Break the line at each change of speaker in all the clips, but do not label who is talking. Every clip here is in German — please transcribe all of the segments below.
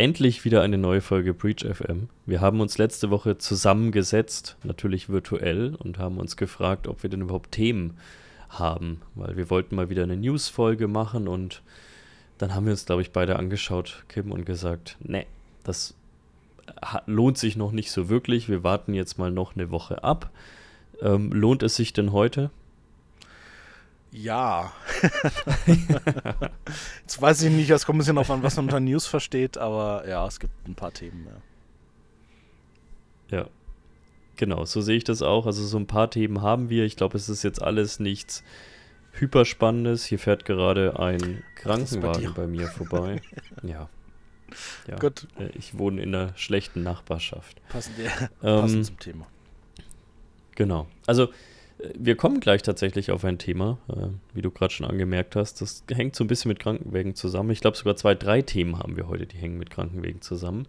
endlich wieder eine neue Folge Breach FM. Wir haben uns letzte Woche zusammengesetzt, natürlich virtuell, und haben uns gefragt, ob wir denn überhaupt Themen haben, weil wir wollten mal wieder eine News-Folge machen und dann haben wir uns, glaube ich, beide angeschaut, Kim, und gesagt, nee, das lohnt sich noch nicht so wirklich. Wir warten jetzt mal noch eine Woche ab. Ähm, lohnt es sich denn heute?
Ja. Jetzt weiß ich nicht, es kommt ein bisschen auf an, was man unter News versteht, aber ja, es gibt ein paar Themen.
Ja. ja. Genau, so sehe ich das auch. Also so ein paar Themen haben wir. Ich glaube, es ist jetzt alles nichts hyperspannendes. Hier fährt gerade ein Krankenwagen bei, bei, mir vorbei. ja. Ja. Gut. Äh, ich wohne in einer schlechten Nachbarschaft.
Passend, ja, passend ähm, zum Thema.
Genau. Also wir kommen gleich tatsächlich auf ein Thema, äh, wie du gerade schon angemerkt hast. Das hängt so ein bisschen mit Krankenwegen zusammen. Ich glaube, sogar zwei, drei Themen haben wir heute, die hängen mit Krankenwegen zusammen.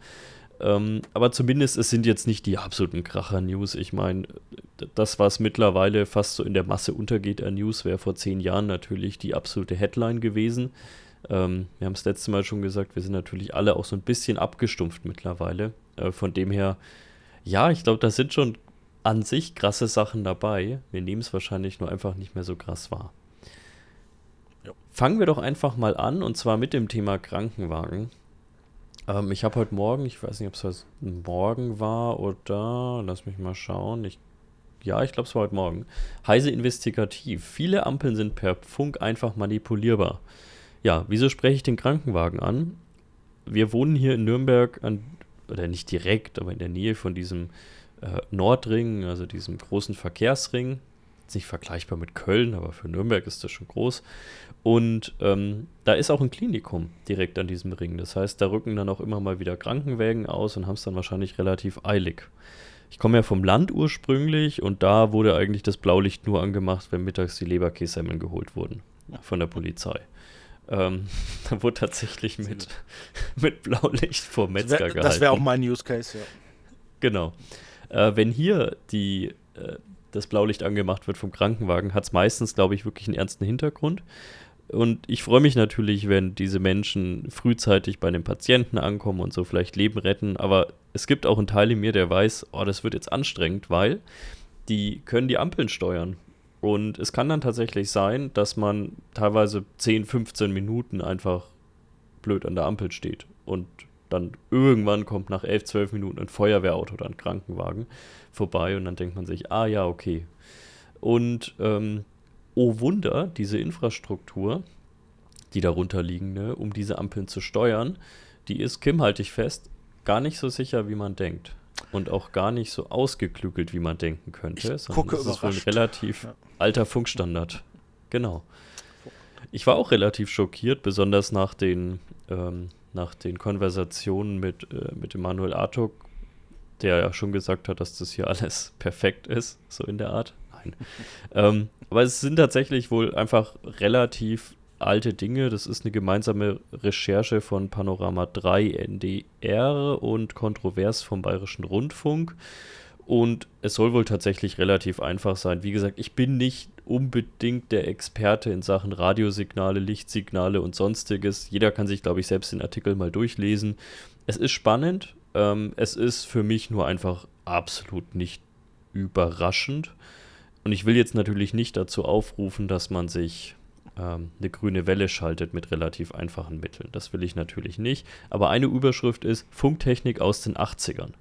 Ähm, aber zumindest, es sind jetzt nicht die absoluten Kracher-News. Ich meine, das, was mittlerweile fast so in der Masse untergeht an News, wäre vor zehn Jahren natürlich die absolute Headline gewesen. Ähm, wir haben es letztes Mal schon gesagt, wir sind natürlich alle auch so ein bisschen abgestumpft mittlerweile. Äh, von dem her, ja, ich glaube, da sind schon an sich krasse Sachen dabei. Wir nehmen es wahrscheinlich nur einfach nicht mehr so krass wahr. Jo. Fangen wir doch einfach mal an und zwar mit dem Thema Krankenwagen. Ähm, ich habe heute Morgen, ich weiß nicht, ob es heute Morgen war oder, lass mich mal schauen. Ich, ja, ich glaube, es war heute Morgen. Heise investigativ. Viele Ampeln sind per Funk einfach manipulierbar. Ja, wieso spreche ich den Krankenwagen an? Wir wohnen hier in Nürnberg an, oder nicht direkt, aber in der Nähe von diesem äh, Nordring, also diesem großen Verkehrsring. Ist nicht vergleichbar mit Köln, aber für Nürnberg ist das schon groß. Und ähm, da ist auch ein Klinikum direkt an diesem Ring. Das heißt, da rücken dann auch immer mal wieder Krankenwägen aus und haben es dann wahrscheinlich relativ eilig. Ich komme ja vom Land ursprünglich und da wurde eigentlich das Blaulicht nur angemacht, wenn mittags die Leberkässemmeln geholt wurden von der Polizei. Ähm, da wurde tatsächlich mit, mit Blaulicht vor Metzger
das wär,
gehalten.
Das wäre auch mein Use Case, ja.
Genau. Äh, wenn hier die, äh, das Blaulicht angemacht wird vom Krankenwagen, hat es meistens, glaube ich, wirklich einen ernsten Hintergrund. Und ich freue mich natürlich, wenn diese Menschen frühzeitig bei den Patienten ankommen und so vielleicht Leben retten. Aber es gibt auch einen Teil in mir, der weiß, oh, das wird jetzt anstrengend, weil die können die Ampeln steuern. Und es kann dann tatsächlich sein, dass man teilweise 10, 15 Minuten einfach blöd an der Ampel steht und dann irgendwann kommt nach 11, 12 Minuten ein Feuerwehrauto oder ein Krankenwagen vorbei und dann denkt man sich, ah ja, okay. Und ähm, oh Wunder, diese Infrastruktur, die darunter liegende, um diese Ampeln zu steuern, die ist, Kim, halte ich fest, gar nicht so sicher, wie man denkt. Und auch gar nicht so ausgeklügelt, wie man denken könnte.
Ich gucke
das
ist wohl
ein relativ ja. alter Funkstandard. Genau. Ich war auch relativ schockiert, besonders nach den ähm, nach den Konversationen mit, äh, mit Emanuel Artuk, der ja schon gesagt hat, dass das hier alles perfekt ist, so in der Art. Nein. ähm, aber es sind tatsächlich wohl einfach relativ alte Dinge. Das ist eine gemeinsame Recherche von Panorama 3 NDR und Kontrovers vom Bayerischen Rundfunk. Und es soll wohl tatsächlich relativ einfach sein. Wie gesagt, ich bin nicht unbedingt der Experte in Sachen Radiosignale, Lichtsignale und sonstiges. Jeder kann sich, glaube ich, selbst den Artikel mal durchlesen. Es ist spannend. Ähm, es ist für mich nur einfach absolut nicht überraschend. Und ich will jetzt natürlich nicht dazu aufrufen, dass man sich ähm, eine grüne Welle schaltet mit relativ einfachen Mitteln. Das will ich natürlich nicht. Aber eine Überschrift ist Funktechnik aus den 80ern.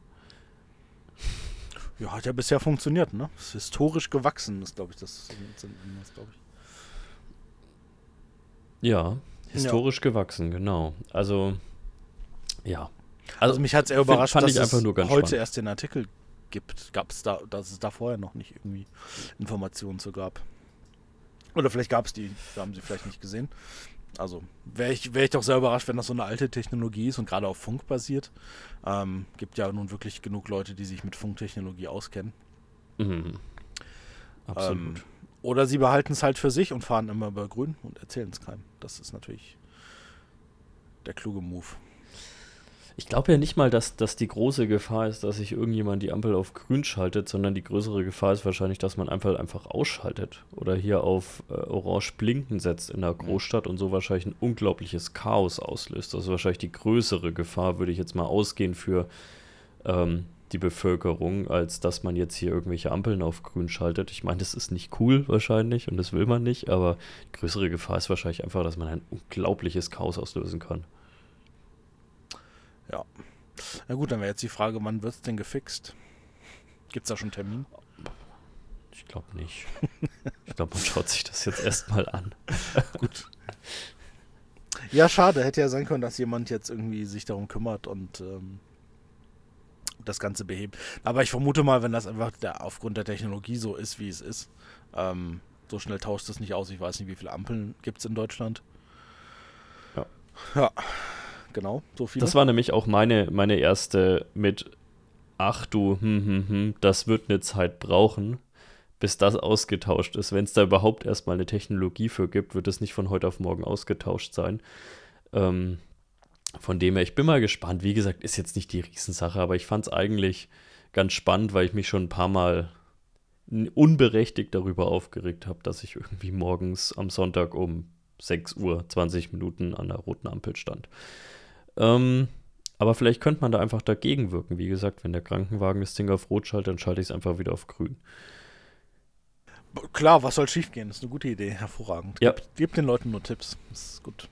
Ja, hat ja bisher funktioniert, ne? Ist historisch gewachsen, ist, glaube ich, das, das glaube ich.
Ja, historisch ja. gewachsen, genau. Also, ja.
Also, also mich hat es eher überrascht,
dass
es
heute
spannend. erst den Artikel gibt. Gab es da, dass es da vorher noch nicht irgendwie Informationen zu gab. Oder vielleicht gab es die, da haben sie vielleicht nicht gesehen. Also wäre ich, wär ich doch sehr überrascht, wenn das so eine alte Technologie ist und gerade auf Funk basiert. Ähm, gibt ja nun wirklich genug Leute, die sich mit Funktechnologie auskennen.
Mhm. Absolut. Ähm,
oder sie behalten es halt für sich und fahren immer über grün und erzählen es keinem. Das ist natürlich der kluge Move.
Ich glaube ja nicht mal, dass, dass die große Gefahr ist, dass sich irgendjemand die Ampel auf grün schaltet, sondern die größere Gefahr ist wahrscheinlich, dass man einfach, einfach ausschaltet oder hier auf äh, orange blinken setzt in der Großstadt und so wahrscheinlich ein unglaubliches Chaos auslöst. Das ist wahrscheinlich die größere Gefahr, würde ich jetzt mal ausgehen für ähm, die Bevölkerung, als dass man jetzt hier irgendwelche Ampeln auf grün schaltet. Ich meine, das ist nicht cool wahrscheinlich und das will man nicht, aber die größere Gefahr ist wahrscheinlich einfach, dass man ein unglaubliches Chaos auslösen kann.
Ja. Na gut, dann wäre jetzt die Frage, wann wird es denn gefixt? Gibt es da schon einen Termin?
Ich glaube nicht. ich glaube, man schaut sich das jetzt erstmal an.
gut. Ja, schade. Hätte ja sein können, dass jemand jetzt irgendwie sich darum kümmert und ähm, das Ganze behebt. Aber ich vermute mal, wenn das einfach der, aufgrund der Technologie so ist, wie es ist, ähm, so schnell tauscht es nicht aus. Ich weiß nicht, wie viele Ampeln gibt es in Deutschland.
Ja.
Ja, genau, so viele.
Das war nämlich auch meine, meine erste mit, ach du, hm, hm, hm, das wird eine Zeit brauchen, bis das ausgetauscht ist. Wenn es da überhaupt erstmal eine Technologie für gibt, wird es nicht von heute auf morgen ausgetauscht sein. Ähm, von dem her, ich bin mal gespannt. Wie gesagt, ist jetzt nicht die Riesensache, aber ich fand es eigentlich ganz spannend, weil ich mich schon ein paar Mal unberechtigt darüber aufgeregt habe, dass ich irgendwie morgens am Sonntag um 6 Uhr 20 Minuten an der roten Ampel stand. Ähm, aber vielleicht könnte man da einfach dagegen wirken. Wie gesagt, wenn der Krankenwagen das Ding auf Rot schaltet, dann schalte ich es einfach wieder auf Grün.
Klar, was soll schiefgehen? Das ist eine gute Idee, hervorragend.
Ja.
Gib, gib den Leuten nur Tipps. Das ist gut.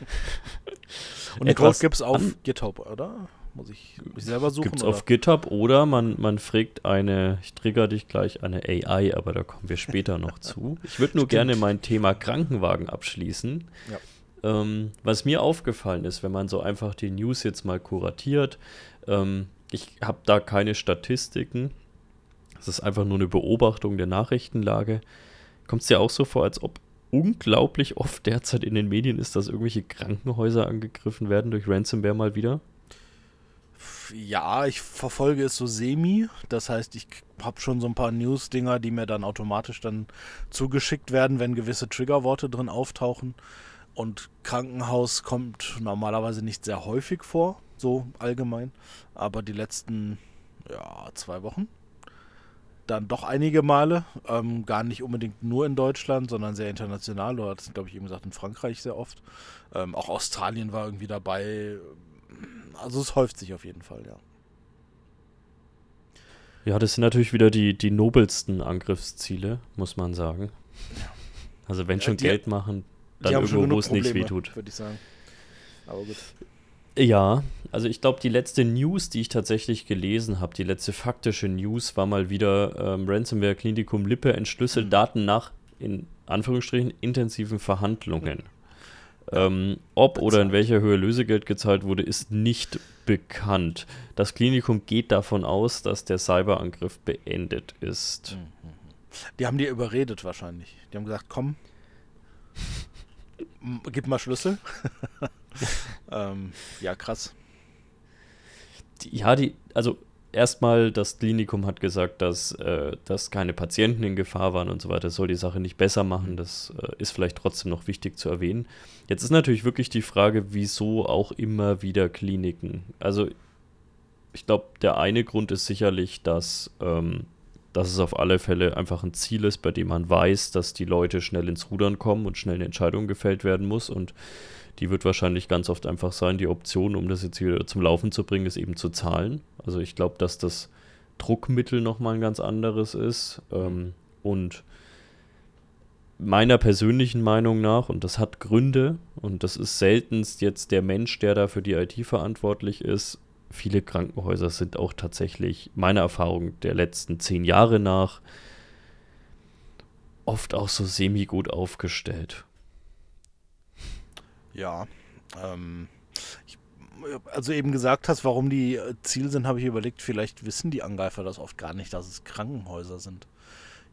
Und den Code gibt es auf GitHub, oder? Muss ich, muss ich selber suchen?
Gibt es auf GitHub oder man, man fragt eine, ich trigger dich gleich, eine AI, aber da kommen wir später noch zu. Ich würde nur Stimmt. gerne mein Thema Krankenwagen abschließen. Ja. Ähm, was mir aufgefallen ist, wenn man so einfach die News jetzt mal kuratiert, ähm, ich habe da keine Statistiken. Es ist einfach nur eine Beobachtung der Nachrichtenlage. Kommt es dir auch so vor, als ob unglaublich oft derzeit in den Medien ist, dass irgendwelche Krankenhäuser angegriffen werden durch Ransomware mal wieder?
Ja, ich verfolge es so semi. Das heißt, ich habe schon so ein paar News-Dinger, die mir dann automatisch dann zugeschickt werden, wenn gewisse Triggerworte drin auftauchen. Und Krankenhaus kommt normalerweise nicht sehr häufig vor, so allgemein. Aber die letzten ja, zwei Wochen dann doch einige Male. Ähm, gar nicht unbedingt nur in Deutschland, sondern sehr international. Oder das glaube ich, eben gesagt, in Frankreich sehr oft. Ähm, auch Australien war irgendwie dabei. Also es häuft sich auf jeden Fall, ja.
Ja, das sind natürlich wieder die, die nobelsten Angriffsziele, muss man sagen. Also wenn ja, schon Geld machen, dann irgendwo, wo es nicht wehtut.
Würde ich sagen. Aber gut.
Ja, also ich glaube, die letzte News, die ich tatsächlich gelesen habe, die letzte faktische News war mal wieder ähm, Ransomware Klinikum Lippe entschlüsselt mhm. Daten nach, in Anführungsstrichen, intensiven Verhandlungen. Ähm, ob bezahlt. oder in welcher Höhe Lösegeld gezahlt wurde, ist nicht bekannt. Das Klinikum geht davon aus, dass der Cyberangriff beendet ist. Mhm.
Die haben die überredet wahrscheinlich. Die haben gesagt, komm, gib mal Schlüssel. ähm, ja, krass.
Ja, die, also erstmal, das Klinikum hat gesagt, dass, äh, dass keine Patienten in Gefahr waren und so weiter. Das soll die Sache nicht besser machen. Das äh, ist vielleicht trotzdem noch wichtig zu erwähnen. Jetzt ist natürlich wirklich die Frage, wieso auch immer wieder Kliniken. Also, ich glaube, der eine Grund ist sicherlich, dass, ähm, dass es auf alle Fälle einfach ein Ziel ist, bei dem man weiß, dass die Leute schnell ins Rudern kommen und schnell eine Entscheidung gefällt werden muss. Und die wird wahrscheinlich ganz oft einfach sein, die Option, um das jetzt wieder zum Laufen zu bringen, ist eben zu zahlen. Also ich glaube, dass das Druckmittel nochmal ein ganz anderes ist. Ähm, und meiner persönlichen Meinung nach, und das hat Gründe, und das ist seltenst jetzt der Mensch, der da für die IT verantwortlich ist, viele Krankenhäuser sind auch tatsächlich meiner Erfahrung der letzten zehn Jahre nach oft auch so semi-gut aufgestellt.
Ja. Ähm, ich, also eben gesagt hast, warum die äh, Ziel sind, habe ich überlegt, vielleicht wissen die Angreifer das oft gar nicht, dass es Krankenhäuser sind.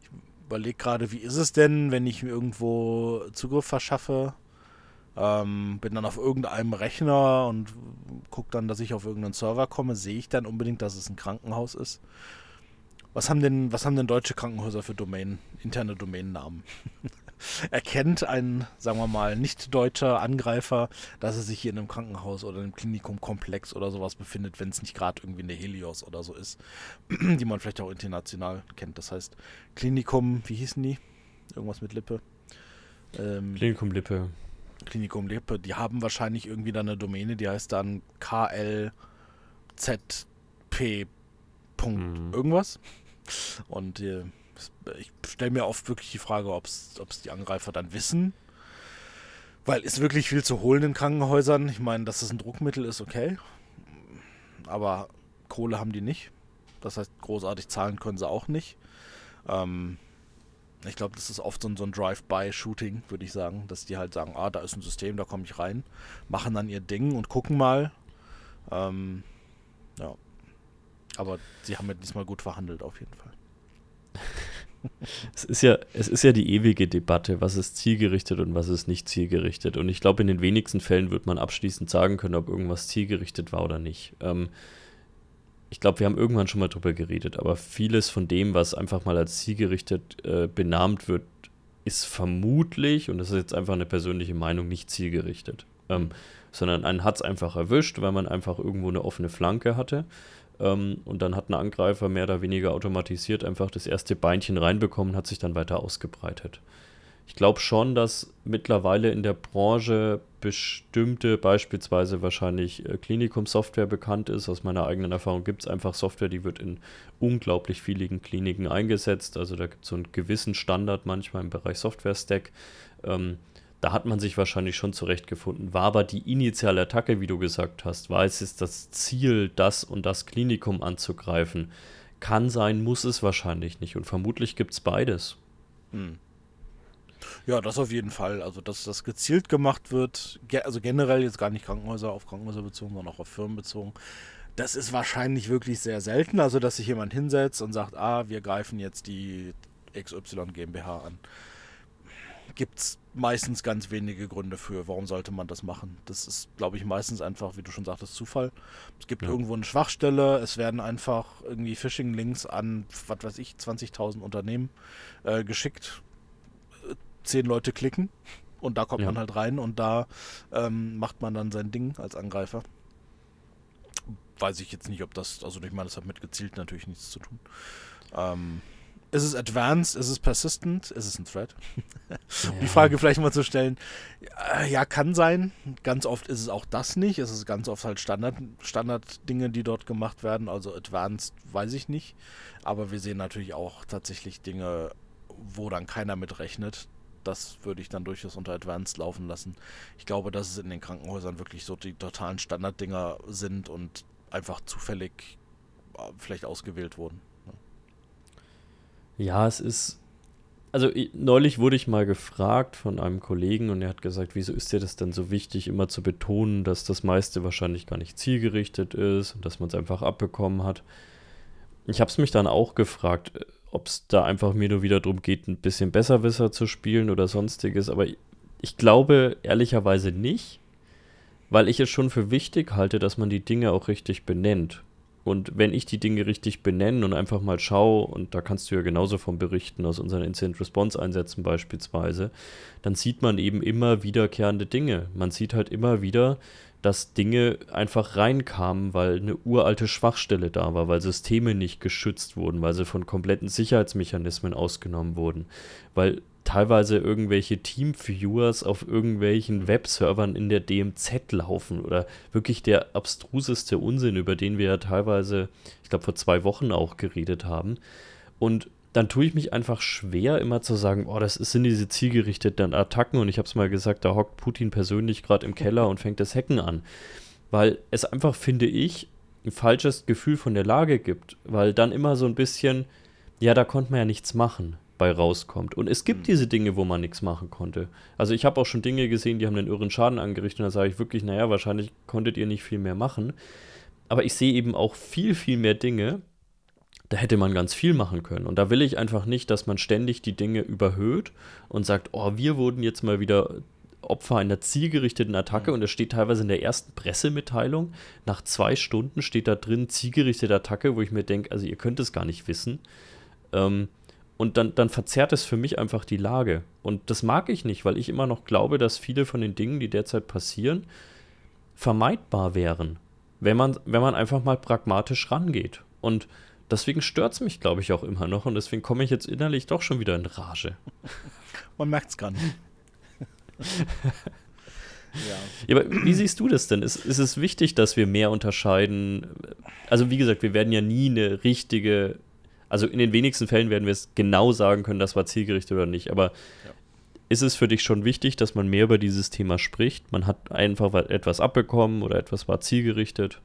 Ich überlege gerade, wie ist es denn, wenn ich mir irgendwo Zugriff verschaffe, ähm, bin dann auf irgendeinem Rechner und gucke dann, dass ich auf irgendeinen Server komme, sehe ich dann unbedingt, dass es ein Krankenhaus ist? Was haben denn, was haben denn deutsche Krankenhäuser für Domain, interne Domainnamen? erkennt ein, sagen wir mal, nicht deutscher Angreifer, dass er sich hier in einem Krankenhaus oder einem Klinikumkomplex oder sowas befindet, wenn es nicht gerade irgendwie eine Helios oder so ist, die man vielleicht auch international kennt. Das heißt, Klinikum, wie hießen die? Irgendwas mit Lippe.
Ähm, Klinikum Lippe.
Klinikum Lippe, die haben wahrscheinlich irgendwie dann eine Domäne, die heißt dann KLZP. Mhm. irgendwas. Und äh, ich stelle mir oft wirklich die Frage, ob es die Angreifer dann wissen. Weil ist wirklich viel zu holen in Krankenhäusern. Ich meine, dass es ein Druckmittel ist, okay. Aber Kohle haben die nicht. Das heißt, großartig zahlen können sie auch nicht. Ähm, ich glaube, das ist oft so ein, so ein Drive-by-Shooting, würde ich sagen, dass die halt sagen, ah, da ist ein System, da komme ich rein, machen dann ihr Ding und gucken mal. Ähm, ja. Aber sie haben ja diesmal gut verhandelt, auf jeden Fall.
es ist ja, es ist ja die ewige Debatte, was ist zielgerichtet und was ist nicht zielgerichtet. Und ich glaube, in den wenigsten Fällen wird man abschließend sagen können, ob irgendwas zielgerichtet war oder nicht. Ähm, ich glaube, wir haben irgendwann schon mal drüber geredet, aber vieles von dem, was einfach mal als zielgerichtet äh, benannt wird, ist vermutlich, und das ist jetzt einfach eine persönliche Meinung, nicht zielgerichtet. Ähm, sondern einen hat es einfach erwischt, weil man einfach irgendwo eine offene Flanke hatte. Ähm, und dann hat ein Angreifer mehr oder weniger automatisiert einfach das erste Beinchen reinbekommen, hat sich dann weiter ausgebreitet. Ich glaube schon, dass mittlerweile in der Branche bestimmte, beispielsweise wahrscheinlich äh, Klinikum-Software bekannt ist. Aus meiner eigenen Erfahrung gibt es einfach Software, die wird in unglaublich vielen Kliniken eingesetzt. Also da gibt es so einen gewissen Standard manchmal im Bereich Software-Stack. Ähm, da hat man sich wahrscheinlich schon zurechtgefunden. War aber die initiale Attacke, wie du gesagt hast, war es ist das Ziel, das und das Klinikum anzugreifen. Kann sein, muss es wahrscheinlich nicht. Und vermutlich gibt es beides. Hm.
Ja, das auf jeden Fall. Also, dass das gezielt gemacht wird, ge also generell jetzt gar nicht Krankenhäuser auf Krankenhäuser bezogen, sondern auch auf Firmen bezogen. Das ist wahrscheinlich wirklich sehr selten. Also, dass sich jemand hinsetzt und sagt, ah, wir greifen jetzt die XY GmbH an gibt es meistens ganz wenige Gründe für, warum sollte man das machen. Das ist, glaube ich, meistens einfach, wie du schon sagtest, Zufall. Es gibt ja. irgendwo eine Schwachstelle, es werden einfach irgendwie Phishing-Links an, was weiß ich, 20.000 Unternehmen äh, geschickt. Zehn Leute klicken und da kommt ja. man halt rein und da ähm, macht man dann sein Ding als Angreifer. Weiß ich jetzt nicht, ob das, also ich meine, das hat mit gezielt natürlich nichts zu tun. Ähm, ist es advanced? Ist es persistent? Ist es ein Thread? Ja. Die Frage vielleicht mal zu stellen. Ja, kann sein. Ganz oft ist es auch das nicht. Es ist ganz oft halt Standard, Standard-Dinge, die dort gemacht werden. Also advanced weiß ich nicht. Aber wir sehen natürlich auch tatsächlich Dinge, wo dann keiner mitrechnet. Das würde ich dann durchaus unter Advanced laufen lassen. Ich glaube, dass es in den Krankenhäusern wirklich so die totalen Standarddinger sind und einfach zufällig äh, vielleicht ausgewählt wurden.
Ja, es ist. Also neulich wurde ich mal gefragt von einem Kollegen und er hat gesagt, wieso ist dir das denn so wichtig, immer zu betonen, dass das meiste wahrscheinlich gar nicht zielgerichtet ist und dass man es einfach abbekommen hat. Ich habe es mich dann auch gefragt, ob es da einfach mir nur wieder darum geht, ein bisschen Besserwisser zu spielen oder sonstiges, aber ich glaube ehrlicherweise nicht, weil ich es schon für wichtig halte, dass man die Dinge auch richtig benennt. Und wenn ich die Dinge richtig benenne und einfach mal schaue, und da kannst du ja genauso von berichten, aus unseren Incident Response Einsätzen beispielsweise, dann sieht man eben immer wiederkehrende Dinge. Man sieht halt immer wieder, dass Dinge einfach reinkamen, weil eine uralte Schwachstelle da war, weil Systeme nicht geschützt wurden, weil sie von kompletten Sicherheitsmechanismen ausgenommen wurden, weil teilweise irgendwelche Team-Viewers auf irgendwelchen Webservern in der DMZ laufen oder wirklich der abstruseste Unsinn, über den wir ja teilweise, ich glaube, vor zwei Wochen auch geredet haben. Und dann tue ich mich einfach schwer, immer zu sagen, oh, das sind diese zielgerichteten Attacken und ich habe es mal gesagt, da hockt Putin persönlich gerade im Keller und fängt das Hacken an. Weil es einfach, finde ich, ein falsches Gefühl von der Lage gibt, weil dann immer so ein bisschen, ja, da konnte man ja nichts machen bei rauskommt. Und es gibt mhm. diese Dinge, wo man nichts machen konnte. Also ich habe auch schon Dinge gesehen, die haben einen irren Schaden angerichtet. Und da sage ich wirklich, naja, wahrscheinlich konntet ihr nicht viel mehr machen. Aber ich sehe eben auch viel, viel mehr Dinge, da hätte man ganz viel machen können. Und da will ich einfach nicht, dass man ständig die Dinge überhöht und sagt, oh, wir wurden jetzt mal wieder Opfer einer zielgerichteten Attacke. Mhm. Und es steht teilweise in der ersten Pressemitteilung, nach zwei Stunden steht da drin zielgerichtete Attacke, wo ich mir denke, also ihr könnt es gar nicht wissen. Ähm, Und dann, dann verzerrt es für mich einfach die Lage. Und das mag ich nicht, weil ich immer noch glaube, dass viele von den Dingen, die derzeit passieren, vermeidbar wären, wenn man, wenn man einfach mal pragmatisch rangeht. Und deswegen stört es mich, glaube ich, auch immer noch. Und deswegen komme ich jetzt innerlich doch schon wieder in Rage.
Man merkt es gar nicht.
ja. ja. aber wie siehst du das denn? Ist, ist es wichtig, dass wir mehr unterscheiden? Also, wie gesagt, wir werden ja nie eine richtige also in den wenigsten Fällen werden wir es genau sagen können, das war zielgerichtet oder nicht. Aber ja. ist es für dich schon wichtig, dass man mehr über dieses Thema spricht? Man hat einfach etwas abbekommen oder etwas war zielgerichtet?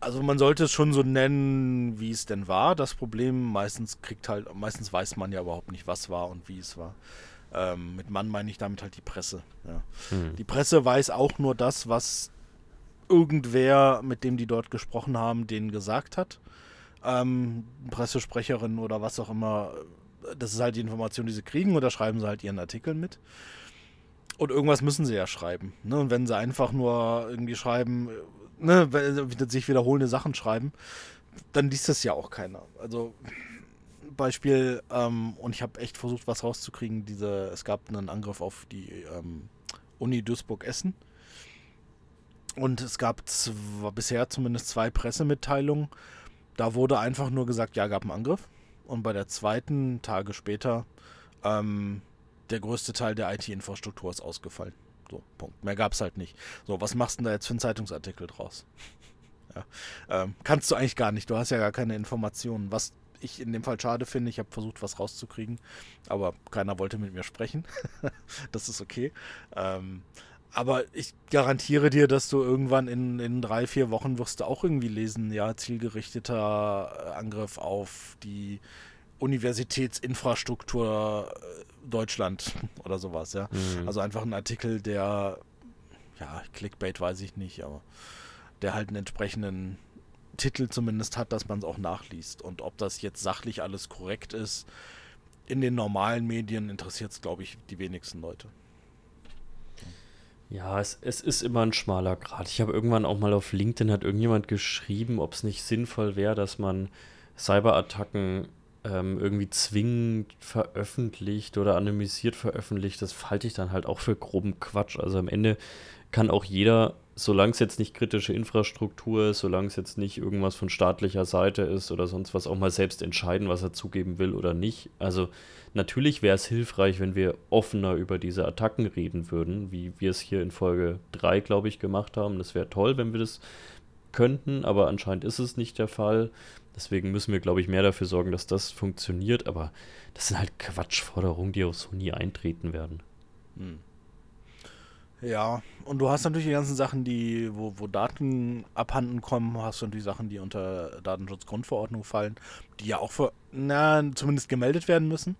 Also man sollte es schon so nennen, wie es denn war. Das Problem meistens kriegt halt, meistens weiß man ja überhaupt nicht, was war und wie es war. Ähm, mit Mann meine ich damit halt die Presse. Ja. Hm. Die Presse weiß auch nur das, was irgendwer, mit dem die dort gesprochen haben, denen gesagt hat ähm, Pressesprecherin oder was auch immer. Das ist halt die Information, die sie kriegen oder schreiben sie halt ihren Artikel mit. Und irgendwas müssen sie ja schreiben. Ne? Und wenn sie einfach nur irgendwie schreiben, ne, sich wiederholende Sachen schreiben, dann liest das ja auch keiner. Also Beispiel, ähm, und ich habe echt versucht, was rauszukriegen, diese, es gab einen Angriff auf die ähm, Uni Duisburg-Essen. Und es gab bisher zumindest zwei Pressemitteilungen, da wurde einfach nur gesagt, ja, gab einen Angriff. Und bei der zweiten, Tage später, ähm, der größte Teil der IT-Infrastruktur ist ausgefallen. So, Punkt. Mehr gab es halt nicht. So, was machst du denn da jetzt für einen Zeitungsartikel draus? ja. ähm, kannst du eigentlich gar nicht. Du hast ja gar keine Informationen. Was ich in dem Fall schade finde, ich habe versucht, was rauszukriegen, aber keiner wollte mit mir sprechen. das ist okay. Ähm, aber ich garantiere dir, dass du irgendwann in, in drei, vier Wochen wirst du auch irgendwie lesen, ja, zielgerichteter Angriff auf die Universitätsinfrastruktur äh, Deutschland oder sowas, ja. Mhm. Also einfach ein Artikel, der, ja, Clickbait weiß ich nicht, aber der halt einen entsprechenden Titel zumindest hat, dass man es auch nachliest. Und ob das jetzt sachlich alles korrekt ist, in den normalen Medien interessiert es, glaube ich, die wenigsten Leute.
Ja, es, es ist immer ein schmaler Grad. Ich habe irgendwann auch mal auf LinkedIn hat irgendjemand geschrieben, ob es nicht sinnvoll wäre, dass man Cyberattacken ähm, irgendwie zwingend veröffentlicht oder anonymisiert veröffentlicht. Das halte ich dann halt auch für groben Quatsch. Also am Ende kann auch jeder, solange es jetzt nicht kritische Infrastruktur ist, solange es jetzt nicht irgendwas von staatlicher Seite ist oder sonst was, auch mal selbst entscheiden, was er zugeben will oder nicht. Also Natürlich wäre es hilfreich, wenn wir offener über diese Attacken reden würden, wie wir es hier in Folge 3, glaube ich, gemacht haben. Das wäre toll, wenn wir das könnten, aber anscheinend ist es nicht der Fall. Deswegen müssen wir, glaube ich, mehr dafür sorgen, dass das funktioniert. Aber das sind halt Quatschforderungen, die auch so nie eintreten werden. Hm.
Ja, und du hast natürlich die ganzen Sachen, die, wo, wo Daten abhanden kommen, hast du natürlich Sachen, die unter Datenschutzgrundverordnung fallen, die ja auch für, na, zumindest gemeldet werden müssen.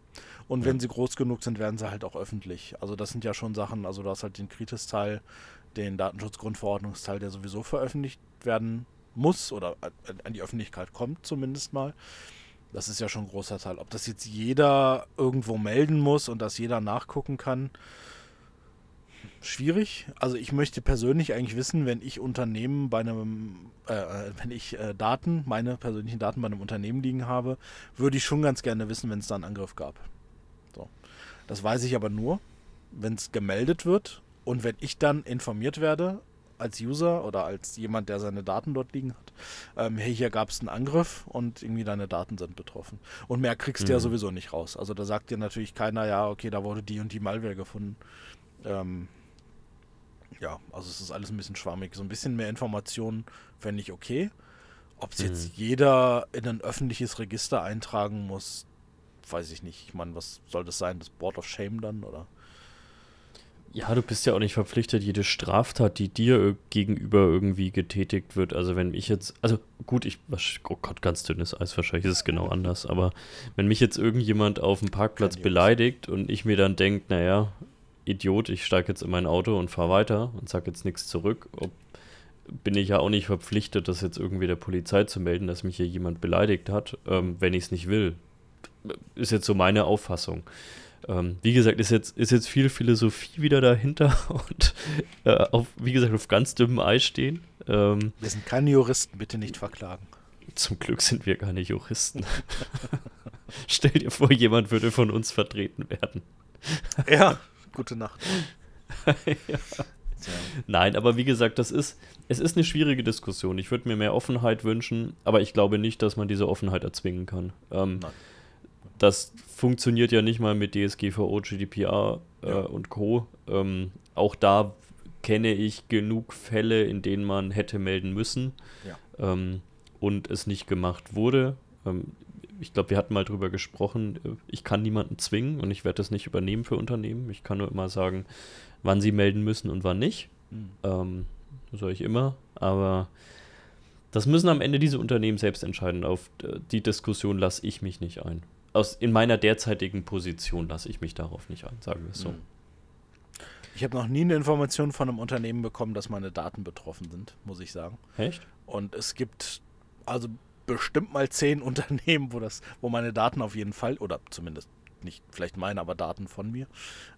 Und wenn sie groß genug sind, werden sie halt auch öffentlich. Also das sind ja schon Sachen, also du hast halt den Kritis-Teil, den Datenschutzgrundverordnungsteil, der sowieso veröffentlicht werden muss oder an die Öffentlichkeit kommt zumindest mal. Das ist ja schon ein großer Teil. Ob das jetzt jeder irgendwo melden muss und das jeder nachgucken kann, schwierig. Also ich möchte persönlich eigentlich wissen, wenn ich Unternehmen bei einem, äh, äh, wenn ich äh, Daten, meine persönlichen Daten bei einem Unternehmen liegen habe, würde ich schon ganz gerne wissen, wenn es da einen Angriff gab. So. Das weiß ich aber nur, wenn es gemeldet wird und wenn ich dann informiert werde als User oder als jemand, der seine Daten dort liegen hat, ähm, hey, hier gab es einen Angriff und irgendwie deine Daten sind betroffen. Und mehr kriegst mhm. du ja mhm. sowieso nicht raus. Also da sagt dir natürlich keiner, ja, okay, da wurde die und die Malware gefunden. Ähm, ja, also es ist alles ein bisschen schwammig. So ein bisschen mehr Informationen fände ich okay. Ob es mhm. jetzt jeder in ein öffentliches Register eintragen muss, weiß ich nicht. Ich meine, was soll das sein? Das Board of Shame dann, oder?
Ja, du bist ja auch nicht verpflichtet, jede Straftat, die dir gegenüber irgendwie getätigt wird. Also wenn ich jetzt, also gut, ich, oh Gott, ganz dünnes Eis, wahrscheinlich ist es genau anders, aber wenn mich jetzt irgendjemand auf dem Parkplatz beleidigt und ich mir dann denke, naja, Idiot, ich steige jetzt in mein Auto und fahre weiter und sage jetzt nichts zurück. Ob, bin ich ja auch nicht verpflichtet, das jetzt irgendwie der Polizei zu melden, dass mich hier jemand beleidigt hat, ähm, wenn ich es nicht will. Ist jetzt so meine Auffassung. Ähm, wie gesagt, ist jetzt, ist jetzt viel Philosophie wieder dahinter und äh, auf, wie gesagt, auf ganz dünnem Eis stehen.
Ähm, wir sind keine Juristen, bitte nicht verklagen.
Zum Glück sind wir keine Juristen. Stell dir vor, jemand würde von uns vertreten werden.
Ja, gute Nacht.
ja. Nein, aber wie gesagt, das ist, es ist eine schwierige Diskussion. Ich würde mir mehr Offenheit wünschen, aber ich glaube nicht, dass man diese Offenheit erzwingen kann. Ähm, das funktioniert ja nicht mal mit DSGVO, GDPR äh, ja. und Co. Ähm, auch da kenne ich genug Fälle, in denen man hätte melden müssen ja. ähm, und es nicht gemacht wurde. Ich glaube, wir hatten mal drüber gesprochen, ich kann niemanden zwingen und ich werde das nicht übernehmen für Unternehmen. Ich kann nur immer sagen, wann sie melden müssen und wann nicht. Mhm. Ähm, soll ich immer, aber das müssen am Ende diese Unternehmen selbst entscheiden. Auf die Diskussion lasse ich mich nicht ein. Aus, in meiner derzeitigen Position lasse ich mich darauf nicht ein, sagen wir es so. Mhm.
Ich habe noch nie eine Information von einem Unternehmen bekommen, dass meine Daten betroffen sind, muss ich sagen.
Echt?
Und es gibt also bestimmt mal zehn Unternehmen, wo das, wo meine Daten auf jeden Fall, oder zumindest nicht vielleicht meine, aber Daten von mir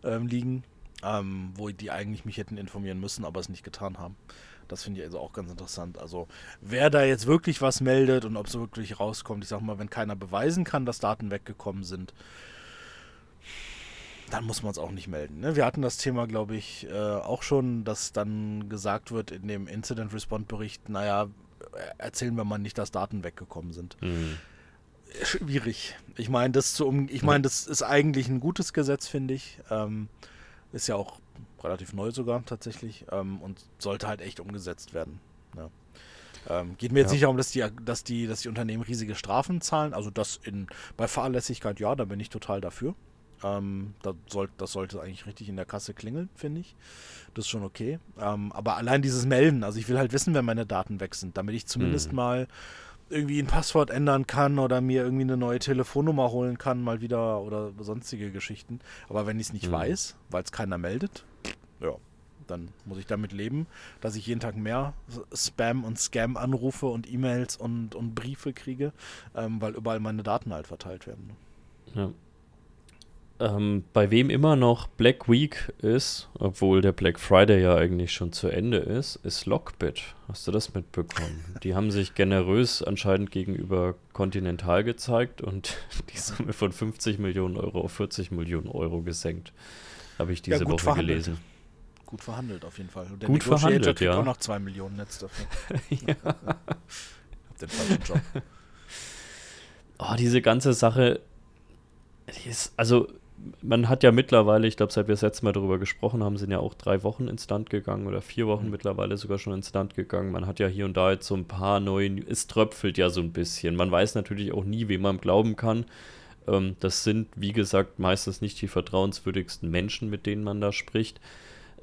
ähm, liegen, ähm, wo die eigentlich mich hätten informieren müssen, aber es nicht getan haben. Das finde ich also auch ganz interessant. Also wer da jetzt wirklich was meldet und ob es wirklich rauskommt, ich sag mal, wenn keiner beweisen kann, dass Daten weggekommen sind, dann muss man es auch nicht melden. Ne? Wir hatten das Thema, glaube ich, äh, auch schon, dass dann gesagt wird in dem Incident Response Bericht, naja, erzählen wir mal nicht, dass Daten weggekommen sind. Mhm. Schwierig. Ich meine, das zu um, ich meine, das ist eigentlich ein gutes Gesetz, finde ich. Ähm, ist ja auch relativ neu sogar tatsächlich ähm, und sollte halt echt umgesetzt werden. Ja. Ähm, geht mir jetzt ja. nicht darum, dass die, dass, die, dass die Unternehmen riesige Strafen zahlen. Also das in, bei Fahrlässigkeit, ja, da bin ich total dafür. Ähm, das, soll, das sollte eigentlich richtig in der Kasse klingeln, finde ich. Das ist schon okay. Ähm, aber allein dieses Melden, also ich will halt wissen, wenn meine Daten weg sind, damit ich zumindest hm. mal irgendwie ein Passwort ändern kann oder mir irgendwie eine neue Telefonnummer holen kann, mal wieder oder sonstige Geschichten. Aber wenn ich es nicht mhm. weiß, weil es keiner meldet, ja, dann muss ich damit leben, dass ich jeden Tag mehr Spam und Scam anrufe und E-Mails und, und Briefe kriege, ähm, weil überall meine Daten halt verteilt werden.
Ja. Ähm, bei wem immer noch Black Week ist, obwohl der Black Friday ja eigentlich schon zu Ende ist, ist Lockbit. Hast du das mitbekommen? Die haben sich generös anscheinend gegenüber Continental gezeigt und die Summe von 50 Millionen Euro auf 40 Millionen Euro gesenkt. Habe ich diese ja, Woche verhandelt. gelesen.
Gut verhandelt auf jeden Fall.
Und der gut verhandelt, kriegt ja.
auch noch 2 Millionen Netz dafür. ja. Hab den falschen Job.
Oh, diese ganze Sache, die ist, also man hat ja mittlerweile, ich glaube, seit wir das letzte Mal darüber gesprochen haben, sind ja auch drei Wochen ins Land gegangen oder vier Wochen mhm. mittlerweile sogar schon ins Land gegangen. Man hat ja hier und da jetzt so ein paar neue, es tröpfelt ja so ein bisschen. Man weiß natürlich auch nie, wem man glauben kann. Ähm, das sind, wie gesagt, meistens nicht die vertrauenswürdigsten Menschen, mit denen man da spricht.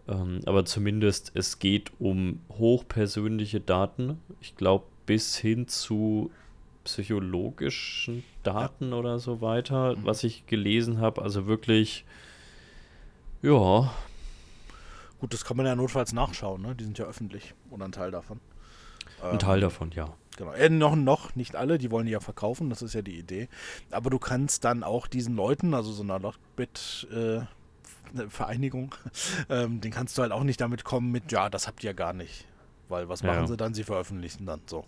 Ähm, aber zumindest es geht um hochpersönliche Daten. Ich glaube, bis hin zu psychologischen Daten oder so weiter, mhm. was ich gelesen habe. Also wirklich, ja.
Gut, das kann man ja notfalls nachschauen, ne? Die sind ja öffentlich oder ein Teil davon.
Ein ähm, Teil davon, ja.
Genau. Äh, noch, noch nicht alle, die wollen die ja verkaufen, das ist ja die Idee. Aber du kannst dann auch diesen Leuten, also so einer Lockbit, äh, Vereinigung, ähm, den kannst du halt auch nicht damit kommen mit, ja, das habt ihr gar nicht. Weil was machen ja. sie dann? Sie veröffentlichen dann so.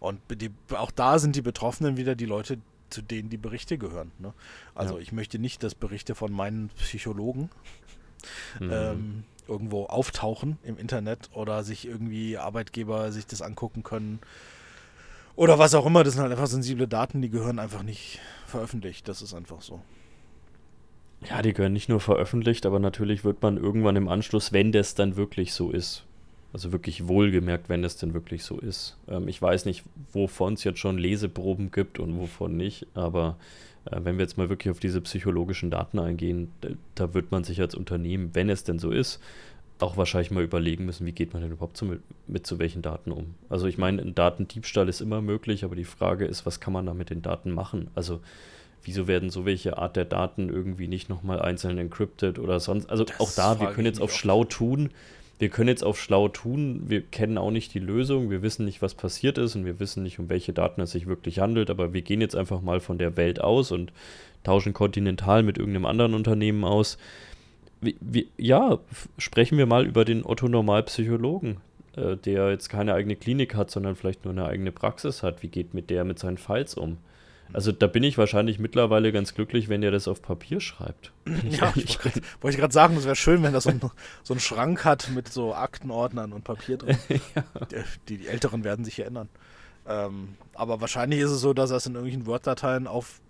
Und die, auch da sind die Betroffenen wieder die Leute, zu denen die Berichte gehören. Ne? Also ja. ich möchte nicht, dass Berichte von meinen Psychologen mhm. ähm, irgendwo auftauchen im Internet oder sich irgendwie Arbeitgeber sich das angucken können. Oder was auch immer, das sind halt einfach sensible Daten, die gehören einfach nicht veröffentlicht. Das ist einfach so.
Ja, die gehören nicht nur veröffentlicht, aber natürlich wird man irgendwann im Anschluss, wenn das dann wirklich so ist, also wirklich wohlgemerkt, wenn es denn wirklich so ist. Ähm, ich weiß nicht, wovon es jetzt schon Leseproben gibt und wovon nicht, aber äh, wenn wir jetzt mal wirklich auf diese psychologischen Daten eingehen, da, da, wird man sich als Unternehmen, wenn es denn so ist, auch wahrscheinlich mal überlegen müssen, wie geht man denn überhaupt so mit, mit so welchen Daten um. Also ich meine, ein Datendiebstahl ist immer möglich, aber die Frage ist, was kann man da mit den Daten machen? Also wieso werden so welche Art der Daten irgendwie nicht nochmal einzeln encrypted oder sonst? Also das auch da, wir können jetzt auf schlau tun wir können jetzt auf schlau tun, wir kennen auch nicht die Lösung, wir wissen nicht, was passiert ist und wir wissen nicht, um welche Daten es sich wirklich handelt, aber wir gehen jetzt einfach mal von der Welt aus und tauschen Continental mit irgendeinem anderen Unternehmen aus. Wie, wie, ja, sprechen wir mal über den Otto-Normal-Psychologen, äh, der jetzt keine eigene Klinik hat, sondern vielleicht nur eine eigene Praxis hat. Wie geht mit der mit seinen Files um? Also da bin ich wahrscheinlich mittlerweile ganz glücklich, wenn ihr das auf Papier schreibt.
Ja, ich wollte wollt gerade sagen, es wäre schön, wenn das so, ein, so einen Schrank hat mit so Aktenordnern und Papier drin. ja. die, die, Älteren werden sich hier ändern. Ähm, aber wahrscheinlich ist es so, dass er es in irgendwelchen Word-Dateien auf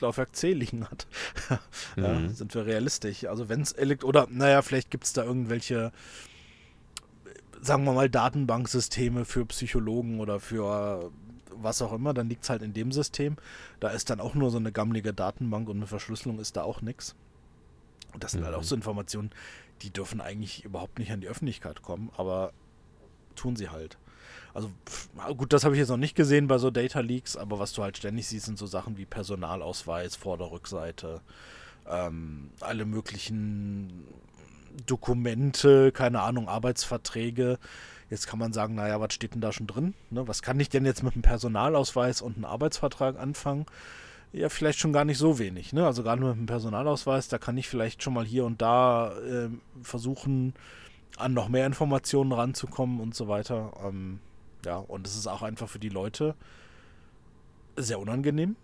Laufwerk C liegen hat. ja, mhm. Sind wir realistisch. Also wenn es elekt oder naja, vielleicht gibt es da irgendwelche, sagen wir mal, Datenbanksysteme für Psychologen oder für was auch immer, dann liegt es halt in dem System. Da ist dann auch nur so eine gammelige Datenbank und eine Verschlüsselung ist da auch nichts. Und das sind mhm. halt auch mhm. so Informationen, die dürfen eigentlich überhaupt nicht an die Öffentlichkeit kommen, aber tun sie halt. Also gut, das habe ich jetzt noch nicht gesehen bei so Data Leaks, aber was du halt ständig siehst, sind so Sachen wie Personalausweis, Vorder-Rückseite, ähm, alle möglichen Dokumente, keine Ahnung, Arbeitsverträge. Jetzt kann man sagen, naja, was steht denn da schon drin? Ne, was kann ich denn jetzt mit einem Personalausweis und einem Arbeitsvertrag anfangen? Ja, vielleicht schon gar nicht so wenig. Ne? Also gerade mit einem Personalausweis, da kann ich vielleicht schon mal hier und da äh, versuchen, an noch mehr Informationen ranzukommen und so weiter. Ähm, ja, und es ist auch einfach für die Leute sehr unangenehm.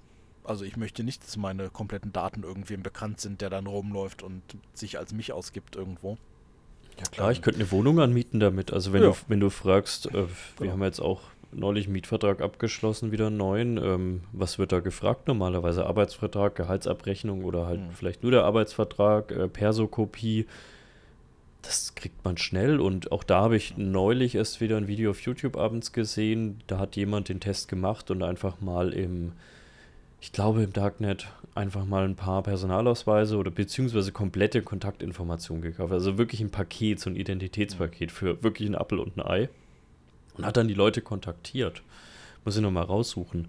Also ich möchte nicht, dass meine kompletten Daten irgendwem bekannt sind, der dann rumläuft und sich als mich ausgibt irgendwo.
Ja klar, ich könnte eine Wohnung anmieten damit. Also wenn ja. du wenn du fragst, äh, wir genau. haben jetzt auch neulich einen Mietvertrag abgeschlossen, wieder einen neuen. Ähm, was wird da gefragt normalerweise? Arbeitsvertrag, Gehaltsabrechnung oder halt mhm. vielleicht nur der Arbeitsvertrag, äh, Persokopie das kriegt man schnell und auch da habe ich neulich erst wieder ein Video auf YouTube abends gesehen. Da hat jemand den Test gemacht und einfach mal im, ich glaube im Darknet, einfach mal ein paar Personalausweise oder beziehungsweise komplette Kontaktinformationen gekauft. Also wirklich ein Paket, so ein Identitätspaket für wirklich ein Apfel und ein Ei. Und hat dann die Leute kontaktiert. Muss ich nochmal raussuchen.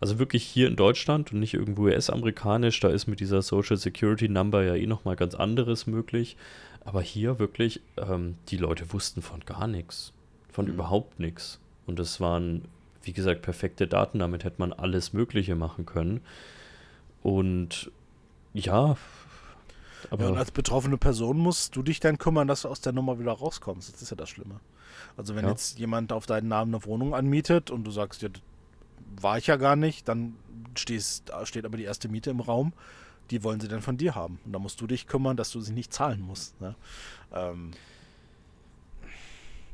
Also wirklich hier in Deutschland und nicht irgendwo US-amerikanisch, da ist mit dieser Social Security Number ja eh nochmal ganz anderes möglich. Aber hier wirklich, ähm, die Leute wussten von gar nichts. Von mhm. überhaupt nichts. Und es waren, wie gesagt, perfekte Daten. Damit hätte man alles Mögliche machen können. Und ja.
Aber ja, und als betroffene Person musst du dich dann kümmern, dass du aus der Nummer wieder rauskommst. Das ist ja das Schlimme. Also wenn ja. jetzt jemand auf deinen Namen eine Wohnung anmietet und du sagst, ja, war ich ja gar nicht, dann stehst, steht aber die erste Miete im Raum die wollen sie dann von dir haben. Und da musst du dich kümmern, dass du sie nicht zahlen musst. Ne? Ähm,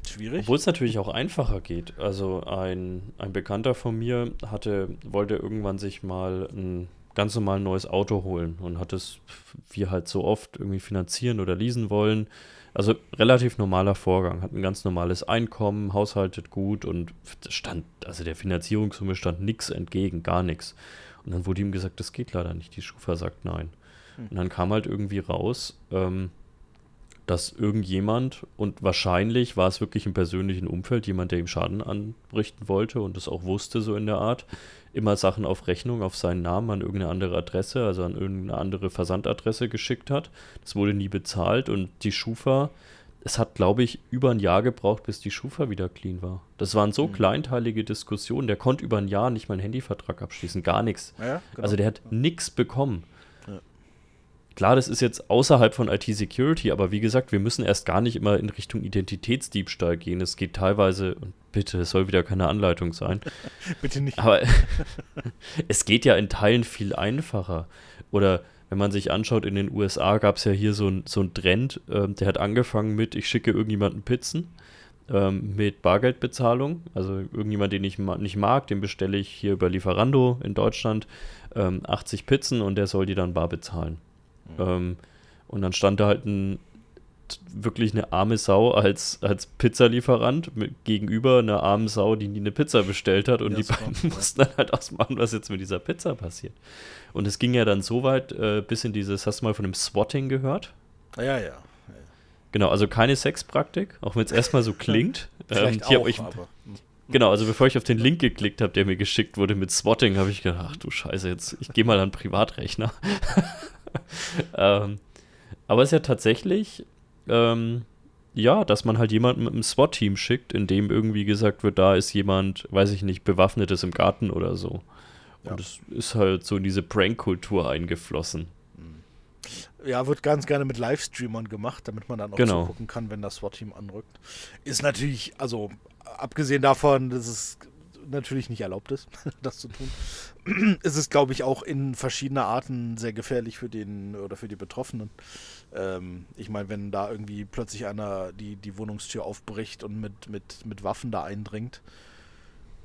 schwierig. Obwohl es natürlich auch einfacher geht. Also ein, ein Bekannter von mir hatte, wollte irgendwann sich mal ein ganz normal neues Auto holen und hat es, wie halt so oft, irgendwie finanzieren oder leasen wollen. Also relativ normaler Vorgang, hat ein ganz normales Einkommen, haushaltet gut und stand, also der Finanzierungssumme stand nichts entgegen, gar nichts. Und dann wurde ihm gesagt, das geht leider nicht. Die Schufa sagt nein. Hm. Und dann kam halt irgendwie raus, ähm, dass irgendjemand, und wahrscheinlich war es wirklich im persönlichen Umfeld, jemand, der ihm Schaden anrichten wollte und das auch wusste, so in der Art, immer Sachen auf Rechnung, auf seinen Namen an irgendeine andere Adresse, also an irgendeine andere Versandadresse geschickt hat. Das wurde nie bezahlt und die Schufa es hat, glaube ich, über ein Jahr gebraucht, bis die Schufa wieder clean war. Das waren so mhm. kleinteilige Diskussionen. Der konnte über ein Jahr nicht mal einen Handyvertrag abschließen, gar nichts. Ja, genau. Also der hat nichts bekommen. Ja. Klar, das ist jetzt außerhalb von IT-Security, aber wie gesagt, wir müssen erst gar nicht immer in Richtung Identitätsdiebstahl gehen. Es geht teilweise, und bitte, es soll wieder keine Anleitung sein.
bitte nicht.
Aber es geht ja in Teilen viel einfacher. Oder wenn man sich anschaut, in den USA gab es ja hier so ein, so ein Trend, äh, der hat angefangen mit, ich schicke irgendjemanden Pizzen ähm, mit Bargeldbezahlung. Also irgendjemand, den ich ma nicht mag, den bestelle ich hier über Lieferando in Deutschland ähm, 80 Pizzen und der soll die dann bar bezahlen. Mhm. Ähm, und dann stand da halt ein wirklich eine arme Sau als, als Pizzalieferant mit, gegenüber einer armen Sau, die nie eine Pizza bestellt hat und ja, die beiden mussten dann halt ausmachen, was jetzt mit dieser Pizza passiert. Und es ging ja dann so weit äh, bis in dieses, hast du mal von dem Swatting gehört?
Ja, ja. ja.
Genau, also keine Sexpraktik, auch wenn es erstmal so klingt.
ähm, auch, ich, aber.
Genau, also bevor ich auf den Link geklickt habe, der mir geschickt wurde mit Swatting, habe ich gedacht, ach du Scheiße, jetzt, ich gehe mal an Privatrechner. ähm, aber es ist ja tatsächlich ähm, ja, dass man halt jemanden mit einem SWAT-Team schickt, in dem irgendwie gesagt wird, da ist jemand, weiß ich nicht, Bewaffnetes im Garten oder so. Und es ist halt so in diese Prank-Kultur eingeflossen.
Ja, wird ganz gerne mit Livestreamern gemacht, damit man dann auch
genau.
gucken kann, wenn das SWAT-Team anrückt. Ist natürlich, also abgesehen davon, dass es natürlich nicht erlaubt ist, das zu tun, ist es, glaube ich, auch in verschiedener Arten sehr gefährlich für den oder für die Betroffenen. Ähm, ich meine, wenn da irgendwie plötzlich einer die, die Wohnungstür aufbricht und mit, mit, mit Waffen da eindringt,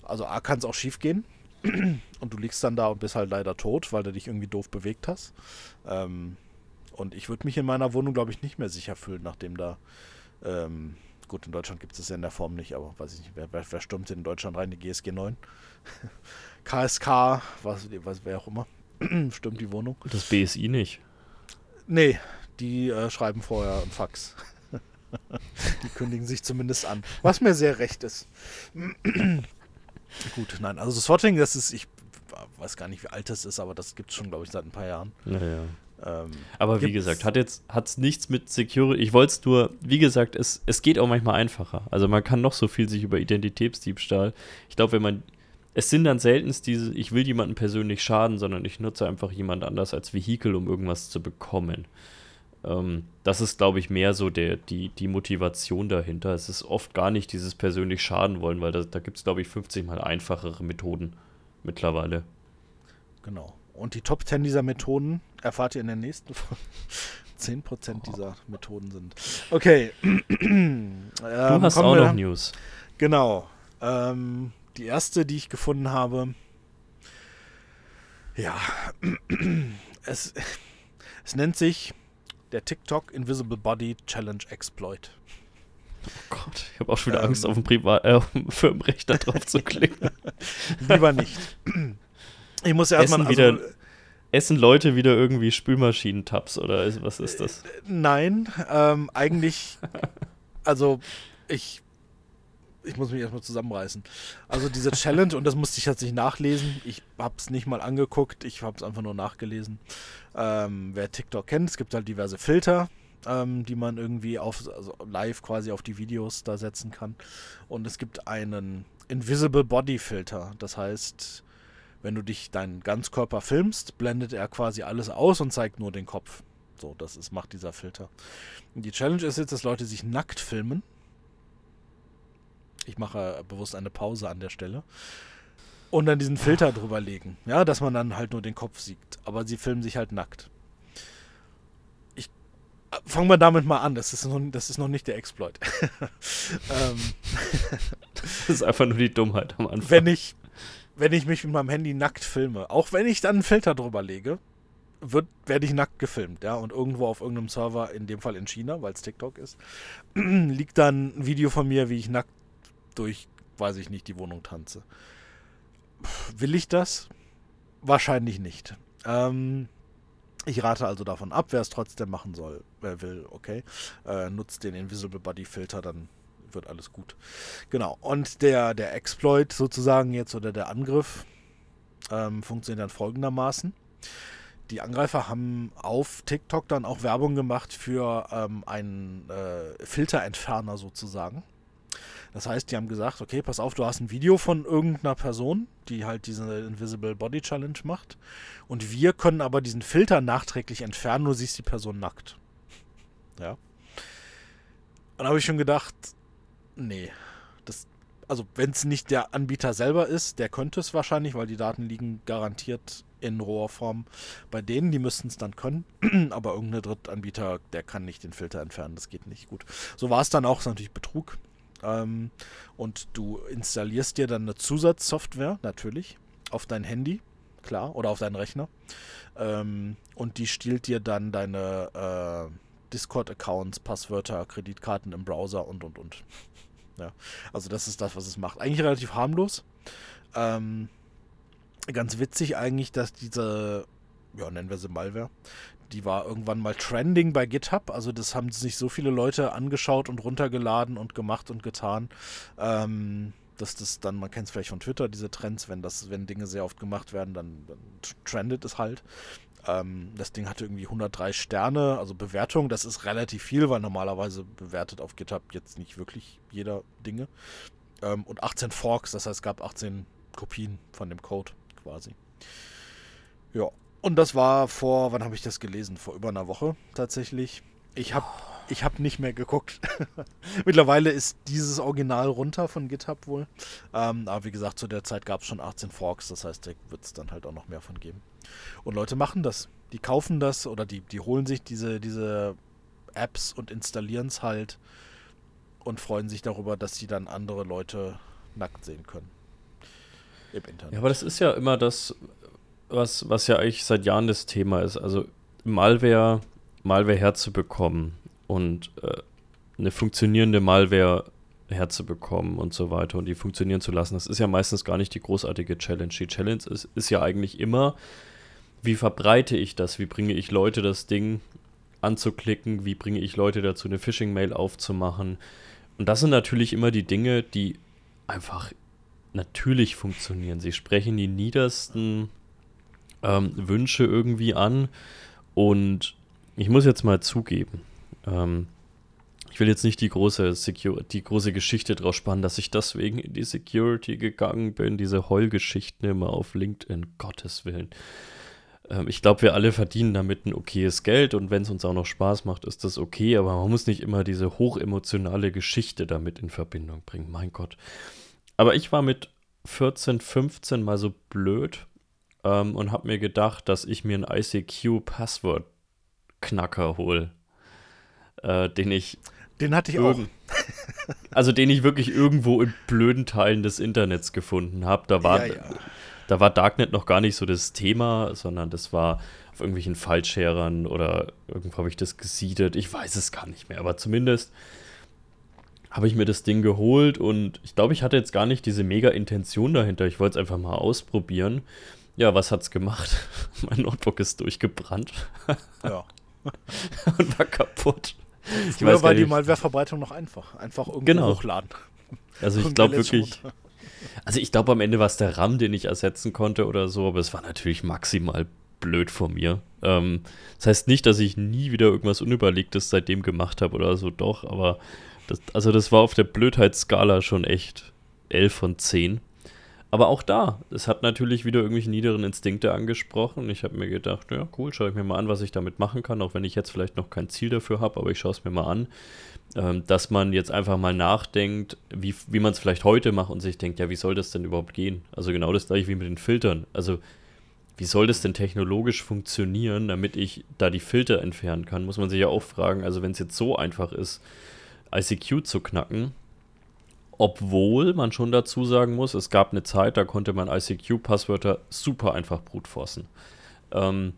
also A kann es auch schief gehen und du liegst dann da und bist halt leider tot, weil du dich irgendwie doof bewegt hast. Ähm, und ich würde mich in meiner Wohnung, glaube ich, nicht mehr sicher fühlen, nachdem da ähm, Gut, in Deutschland gibt es das ja in der Form nicht, aber weiß ich nicht, wer, wer, wer stürmt in Deutschland rein? Die GSG 9. KSK, was, was wer auch immer, stürmt die Wohnung.
Das BSI nicht.
Nee, die äh, schreiben vorher einen Fax. die kündigen sich zumindest an. Was mir sehr recht ist. Gut, nein, also das Swatting, das ist, ich weiß gar nicht, wie alt das ist, aber das gibt es schon, glaube ich, seit ein paar Jahren.
Ja, ja. Ähm, Aber wie gesagt, hat jetzt hat's nichts mit Security. Ich wollte es nur, wie gesagt, es, es geht auch manchmal einfacher. Also man kann noch so viel sich über Identitätsdiebstahl. Ich glaube, wenn man. Es sind dann seltenst diese, ich will jemanden persönlich schaden, sondern ich nutze einfach jemand anders als Vehikel, um irgendwas zu bekommen. Ähm, das ist, glaube ich, mehr so der, die, die Motivation dahinter. Es ist oft gar nicht dieses persönlich schaden wollen, weil da, da gibt es, glaube ich, 50 mal einfachere Methoden mittlerweile.
Genau. Und die Top 10 dieser Methoden erfahrt ihr in der nächsten Folge. 10% dieser Methoden sind. Okay.
ähm, du hast auch noch News.
Genau. Ähm, die erste, die ich gefunden habe. Ja. es, es nennt sich der TikTok Invisible Body Challenge Exploit.
Oh Gott, ich habe auch schon wieder ähm, Angst, auf dem Privat äh, Firmenrechner drauf zu klicken.
Lieber nicht. Ich muss ja erstmal.
Also, wieder, essen Leute wieder irgendwie Spülmaschinentabs oder was ist das?
Nein, ähm, eigentlich. Also, ich. Ich muss mich erstmal zusammenreißen. Also, diese Challenge, und das musste ich tatsächlich nachlesen. Ich habe es nicht mal angeguckt, ich habe es einfach nur nachgelesen. Ähm, wer TikTok kennt, es gibt halt diverse Filter, ähm, die man irgendwie auf, also live quasi auf die Videos da setzen kann. Und es gibt einen Invisible Body Filter. Das heißt, wenn du dich deinen Ganzkörper filmst, blendet er quasi alles aus und zeigt nur den Kopf. So, das ist, macht dieser Filter. Und die Challenge ist jetzt, dass Leute sich nackt filmen. Ich mache bewusst eine Pause an der Stelle. Und dann diesen Filter drüber legen. Ja, dass man dann halt nur den Kopf sieht. Aber sie filmen sich halt nackt. Ich äh, fangen wir damit mal an. Das ist noch, das ist noch nicht der Exploit.
ähm, das ist einfach nur die Dummheit am Anfang.
Wenn ich, wenn ich mich mit meinem Handy nackt filme, auch wenn ich dann einen Filter drüber lege, wird, werde ich nackt gefilmt, ja, und irgendwo auf irgendeinem Server, in dem Fall in China, weil es TikTok ist, liegt dann ein Video von mir, wie ich nackt durch, weiß ich nicht, die Wohnung tanze. Will ich das? Wahrscheinlich nicht. Ähm, ich rate also davon ab, wer es trotzdem machen soll, wer will, okay, äh, nutzt den Invisible Body Filter, dann wird alles gut. Genau. Und der, der Exploit sozusagen jetzt oder der Angriff ähm, funktioniert dann folgendermaßen. Die Angreifer haben auf TikTok dann auch Werbung gemacht für ähm, einen äh, Filterentferner sozusagen. Das heißt, die haben gesagt, okay, pass auf, du hast ein Video von irgendeiner Person, die halt diese Invisible Body Challenge macht. Und wir können aber diesen Filter nachträglich entfernen, du siehst die Person nackt. Ja. Und da habe ich schon gedacht, Nee. Das, also wenn es nicht der Anbieter selber ist, der könnte es wahrscheinlich, weil die Daten liegen garantiert in roher Form bei denen, die müssten es dann können. Aber irgendein Drittanbieter, der kann nicht den Filter entfernen, das geht nicht gut. So war es dann auch, ist natürlich Betrug. Ähm, und du installierst dir dann eine Zusatzsoftware, natürlich, auf dein Handy, klar, oder auf deinen Rechner. Ähm, und die stiehlt dir dann deine äh, Discord-Accounts, Passwörter, Kreditkarten im Browser und und und. Ja, also das ist das, was es macht. Eigentlich relativ harmlos. Ähm, ganz witzig eigentlich, dass diese, ja, nennen wir sie Malware, die war irgendwann mal trending bei GitHub. Also das haben sich so viele Leute angeschaut und runtergeladen und gemacht und getan. Ähm, dass das dann, man kennt es vielleicht von Twitter, diese Trends, wenn das, wenn Dinge sehr oft gemacht werden, dann, dann trendet es halt. Ähm, das Ding hatte irgendwie 103 Sterne, also Bewertung. Das ist relativ viel, weil normalerweise bewertet auf GitHub jetzt nicht wirklich jeder Dinge. Ähm, und 18 Forks, das heißt, es gab 18 Kopien von dem Code quasi. Ja, und das war vor, wann habe ich das gelesen? Vor über einer Woche tatsächlich. Ich habe ich habe nicht mehr geguckt. Mittlerweile ist dieses Original runter von GitHub wohl. Ähm, aber wie gesagt, zu der Zeit gab es schon 18 Forks, das heißt, da wird es dann halt auch noch mehr von geben. Und Leute machen das. Die kaufen das oder die, die holen sich diese, diese Apps und installieren es halt und freuen sich darüber, dass sie dann andere Leute nackt sehen können.
Im Internet. Ja, aber das ist ja immer das, was, was ja eigentlich seit Jahren das Thema ist. Also Malware, Malware herzubekommen und äh, eine funktionierende Malware herzubekommen und so weiter und die funktionieren zu lassen, das ist ja meistens gar nicht die großartige Challenge. Die Challenge ist, ist ja eigentlich immer, wie verbreite ich das? Wie bringe ich Leute das Ding anzuklicken? Wie bringe ich Leute dazu, eine Phishing-Mail aufzumachen? Und das sind natürlich immer die Dinge, die einfach natürlich funktionieren. Sie sprechen die niedersten ähm, Wünsche irgendwie an. Und ich muss jetzt mal zugeben, ähm, ich will jetzt nicht die große, die große Geschichte draus spannen, dass ich deswegen in die Security gegangen bin, diese Heulgeschichten immer auf LinkedIn, Gottes Willen. Ähm, ich glaube, wir alle verdienen damit ein okayes Geld und wenn es uns auch noch Spaß macht, ist das okay, aber man muss nicht immer diese hochemotionale Geschichte damit in Verbindung bringen, mein Gott. Aber ich war mit 14, 15 mal so blöd ähm, und habe mir gedacht, dass ich mir einen ICQ-Passwort-Knacker hole, äh, den ich.
Den hatte ich auch.
also den ich wirklich irgendwo in blöden Teilen des Internets gefunden habe. Da war, ja, ja. Da war Darknet noch gar nicht so das Thema, sondern das war auf irgendwelchen Fallscherern oder irgendwo habe ich das gesiedet. Ich weiß es gar nicht mehr, aber zumindest habe ich mir das Ding geholt und ich glaube, ich hatte jetzt gar nicht diese mega Intention dahinter. Ich wollte es einfach mal ausprobieren. Ja, was hat's gemacht? mein Notebook ist durchgebrannt.
ja.
und war kaputt.
Ich Früher war die Malware-Verbreitung noch einfach. Einfach irgendwo genau. hochladen.
Also ich glaube wirklich. Also ich glaube am Ende war es der RAM, den ich ersetzen konnte oder so, aber es war natürlich maximal blöd von mir. Ähm, das heißt nicht, dass ich nie wieder irgendwas Unüberlegtes seitdem gemacht habe oder so, doch, aber das, also das war auf der Blödheitsskala schon echt 11 von 10. Aber auch da, es hat natürlich wieder irgendwelche niederen Instinkte angesprochen. Ich habe mir gedacht, ja, cool, schaue ich mir mal an, was ich damit machen kann, auch wenn ich jetzt vielleicht noch kein Ziel dafür habe, aber ich schaue es mir mal an. Ähm, dass man jetzt einfach mal nachdenkt, wie, wie man es vielleicht heute macht und sich denkt, ja, wie soll das denn überhaupt gehen? Also genau das gleiche wie mit den Filtern. Also wie soll das denn technologisch funktionieren, damit ich da die Filter entfernen kann, muss man sich ja auch fragen. Also wenn es jetzt so einfach ist, ICQ zu knacken. Obwohl man schon dazu sagen muss, es gab eine Zeit, da konnte man ICQ-Passwörter super einfach brutforcen. Ähm,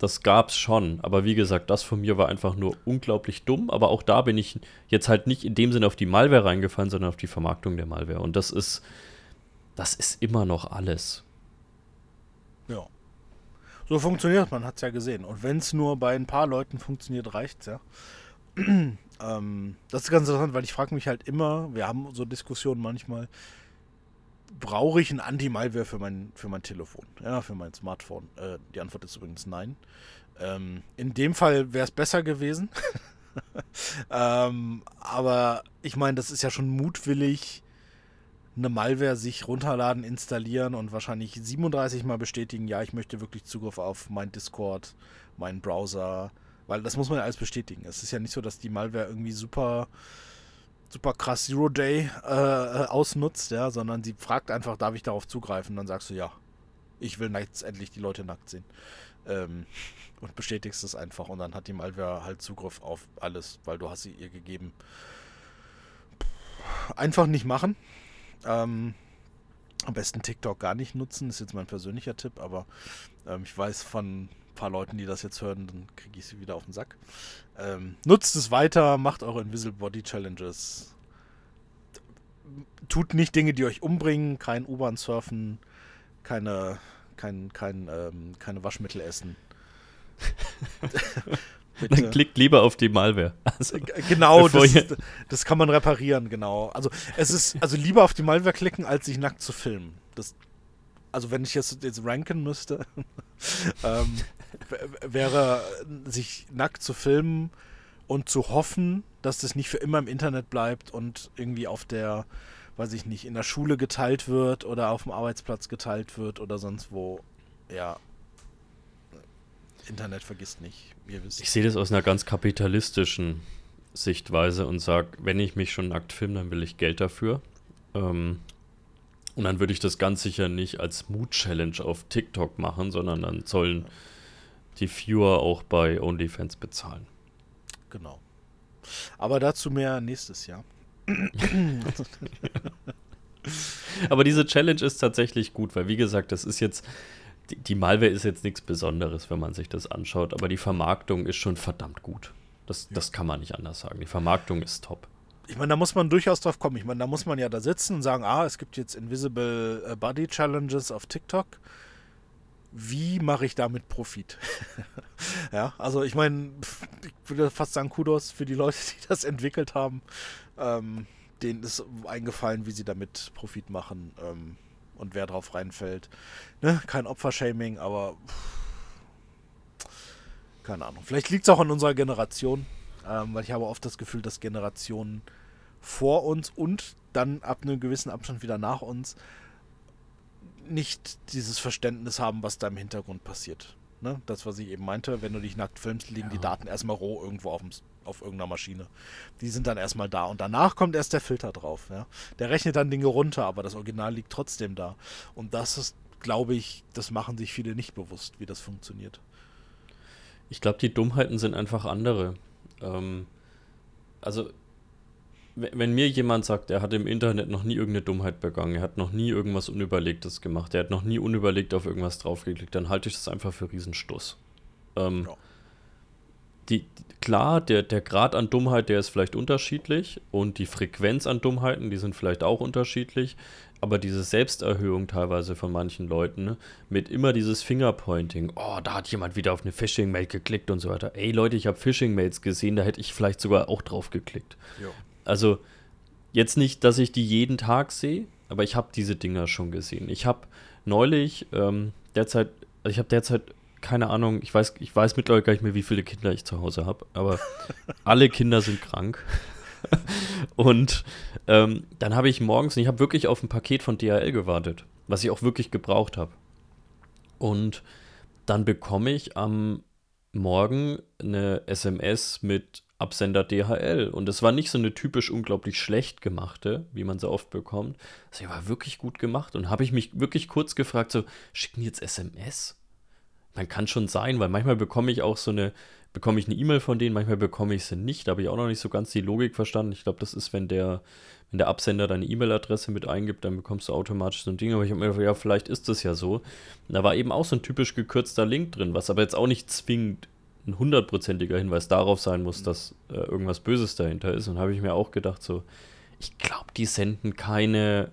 das gab's schon, aber wie gesagt, das von mir war einfach nur unglaublich dumm. Aber auch da bin ich jetzt halt nicht in dem Sinne auf die Malware reingefallen, sondern auf die Vermarktung der Malware. Und das ist, das ist immer noch alles.
Ja. So funktioniert man, hat es ja gesehen. Und wenn es nur bei ein paar Leuten funktioniert, reicht's ja. Ähm, das ist ganz interessant, weil ich frage mich halt immer, wir haben so Diskussionen manchmal, brauche ich ein Anti-Malware für mein, für mein Telefon, ja, für mein Smartphone? Äh, die Antwort ist übrigens nein. Ähm, in dem Fall wäre es besser gewesen. ähm, aber ich meine, das ist ja schon mutwillig, eine Malware sich runterladen, installieren und wahrscheinlich 37 Mal bestätigen, ja, ich möchte wirklich Zugriff auf mein Discord, meinen Browser, weil das muss man ja alles bestätigen. Es ist ja nicht so, dass die Malware irgendwie super, super krass Zero Day äh, äh, ausnutzt, ja, sondern sie fragt einfach, darf ich darauf zugreifen? Dann sagst du ja. Ich will jetzt endlich die Leute nackt sehen. Ähm, und bestätigst es einfach und dann hat die Malware halt Zugriff auf alles, weil du hast sie ihr gegeben. Einfach nicht machen. Ähm, am besten TikTok gar nicht nutzen, ist jetzt mein persönlicher Tipp, aber ähm, ich weiß von paar Leuten, die das jetzt hören, dann kriege ich sie wieder auf den Sack. Ähm, nutzt es weiter, macht eure Invisible Body Challenges. Tut nicht Dinge, die euch umbringen, kein U-Bahn surfen, keine, kein, kein, ähm, keine Waschmittel essen.
Dann klickt lieber auf die Malware.
Also, genau, das, das, kann man reparieren, genau. Also es ist, also lieber auf die Malware klicken, als sich nackt zu filmen. Das, also wenn ich jetzt, jetzt ranken müsste, ähm, wäre, sich nackt zu filmen und zu hoffen, dass das nicht für immer im Internet bleibt und irgendwie auf der, weiß ich nicht, in der Schule geteilt wird oder auf dem Arbeitsplatz geteilt wird oder sonst wo. Ja. Internet vergisst nicht.
Ich sehe das aus einer ganz kapitalistischen Sichtweise und sage, wenn ich mich schon nackt filme, dann will ich Geld dafür. Ähm, und dann würde ich das ganz sicher nicht als Mood-Challenge auf TikTok machen, sondern dann sollen die Viewer auch bei OnlyFans bezahlen.
Genau. Aber dazu mehr nächstes Jahr.
Aber diese Challenge ist tatsächlich gut, weil wie gesagt, das ist jetzt, die, Malware ist jetzt nichts Besonderes, wenn man sich das anschaut, aber die Vermarktung ist schon verdammt gut. Das, ja. das kann man nicht anders sagen. Die Vermarktung ist top.
Ich meine, da muss man durchaus drauf kommen. Ich meine, da muss man ja da sitzen und sagen, ah, es gibt jetzt Invisible äh, Body Challenges auf TikTok. Wie mache ich damit Profit? ja, also ich meine, ich würde fast sagen, Kudos für die Leute, die das entwickelt haben. Ähm, denen ist eingefallen, wie sie damit Profit machen ähm, und wer drauf reinfällt. Ne? Kein Opfershaming, aber keine Ahnung. Vielleicht liegt es auch an unserer Generation, ähm, weil ich habe oft das Gefühl, dass Generationen vor uns und dann ab einem gewissen Abstand wieder nach uns nicht dieses Verständnis haben, was da im Hintergrund passiert. Ne? Das, was ich eben meinte, wenn du dich nackt filmst, liegen ja. die Daten erstmal roh irgendwo auf, dem, auf irgendeiner Maschine. Die sind dann erstmal da und danach kommt erst der Filter drauf. Ja? Der rechnet dann Dinge runter, aber das Original liegt trotzdem da. Und das ist, glaube ich, das machen sich viele nicht bewusst, wie das funktioniert.
Ich glaube, die Dummheiten sind einfach andere. Ähm, also wenn mir jemand sagt, er hat im Internet noch nie irgendeine Dummheit begangen, er hat noch nie irgendwas Unüberlegtes gemacht, er hat noch nie unüberlegt auf irgendwas draufgeklickt, dann halte ich das einfach für Riesenstuss. Ähm, ja. die, klar, der, der Grad an Dummheit, der ist vielleicht unterschiedlich und die Frequenz an Dummheiten, die sind vielleicht auch unterschiedlich, aber diese Selbsterhöhung teilweise von manchen Leuten, ne, mit immer dieses Fingerpointing, oh, da hat jemand wieder auf eine Phishing-Mail geklickt und so weiter. Ey Leute, ich habe Phishing-Mails gesehen, da hätte ich vielleicht sogar auch drauf geklickt. Jo. Also jetzt nicht, dass ich die jeden Tag sehe, aber ich habe diese Dinger schon gesehen. Ich habe neulich ähm, derzeit, also ich habe derzeit keine Ahnung, ich weiß, ich weiß mittlerweile gar nicht mehr, wie viele Kinder ich zu Hause habe, aber alle Kinder sind krank. und ähm, dann habe ich morgens, ich habe wirklich auf ein Paket von DHL gewartet, was ich auch wirklich gebraucht habe. Und dann bekomme ich am Morgen eine SMS mit Absender DHL. Und es war nicht so eine typisch unglaublich schlecht gemachte, wie man so oft bekommt. Sie war wirklich gut gemacht. Und habe ich mich wirklich kurz gefragt, so, schicken jetzt SMS? Man kann schon sein, weil manchmal bekomme ich auch so eine, bekomme ich eine E-Mail von denen, manchmal bekomme ich sie nicht. Da habe ich auch noch nicht so ganz die Logik verstanden. Ich glaube, das ist, wenn der, wenn der Absender deine E-Mail-Adresse mit eingibt, dann bekommst du automatisch so ein Ding. Aber ich habe mir gedacht, ja, vielleicht ist das ja so. Und da war eben auch so ein typisch gekürzter Link drin, was aber jetzt auch nicht zwingend ein hundertprozentiger Hinweis darauf sein muss, dass äh, irgendwas Böses dahinter ist. Und habe ich mir auch gedacht, so, ich glaube, die senden keine.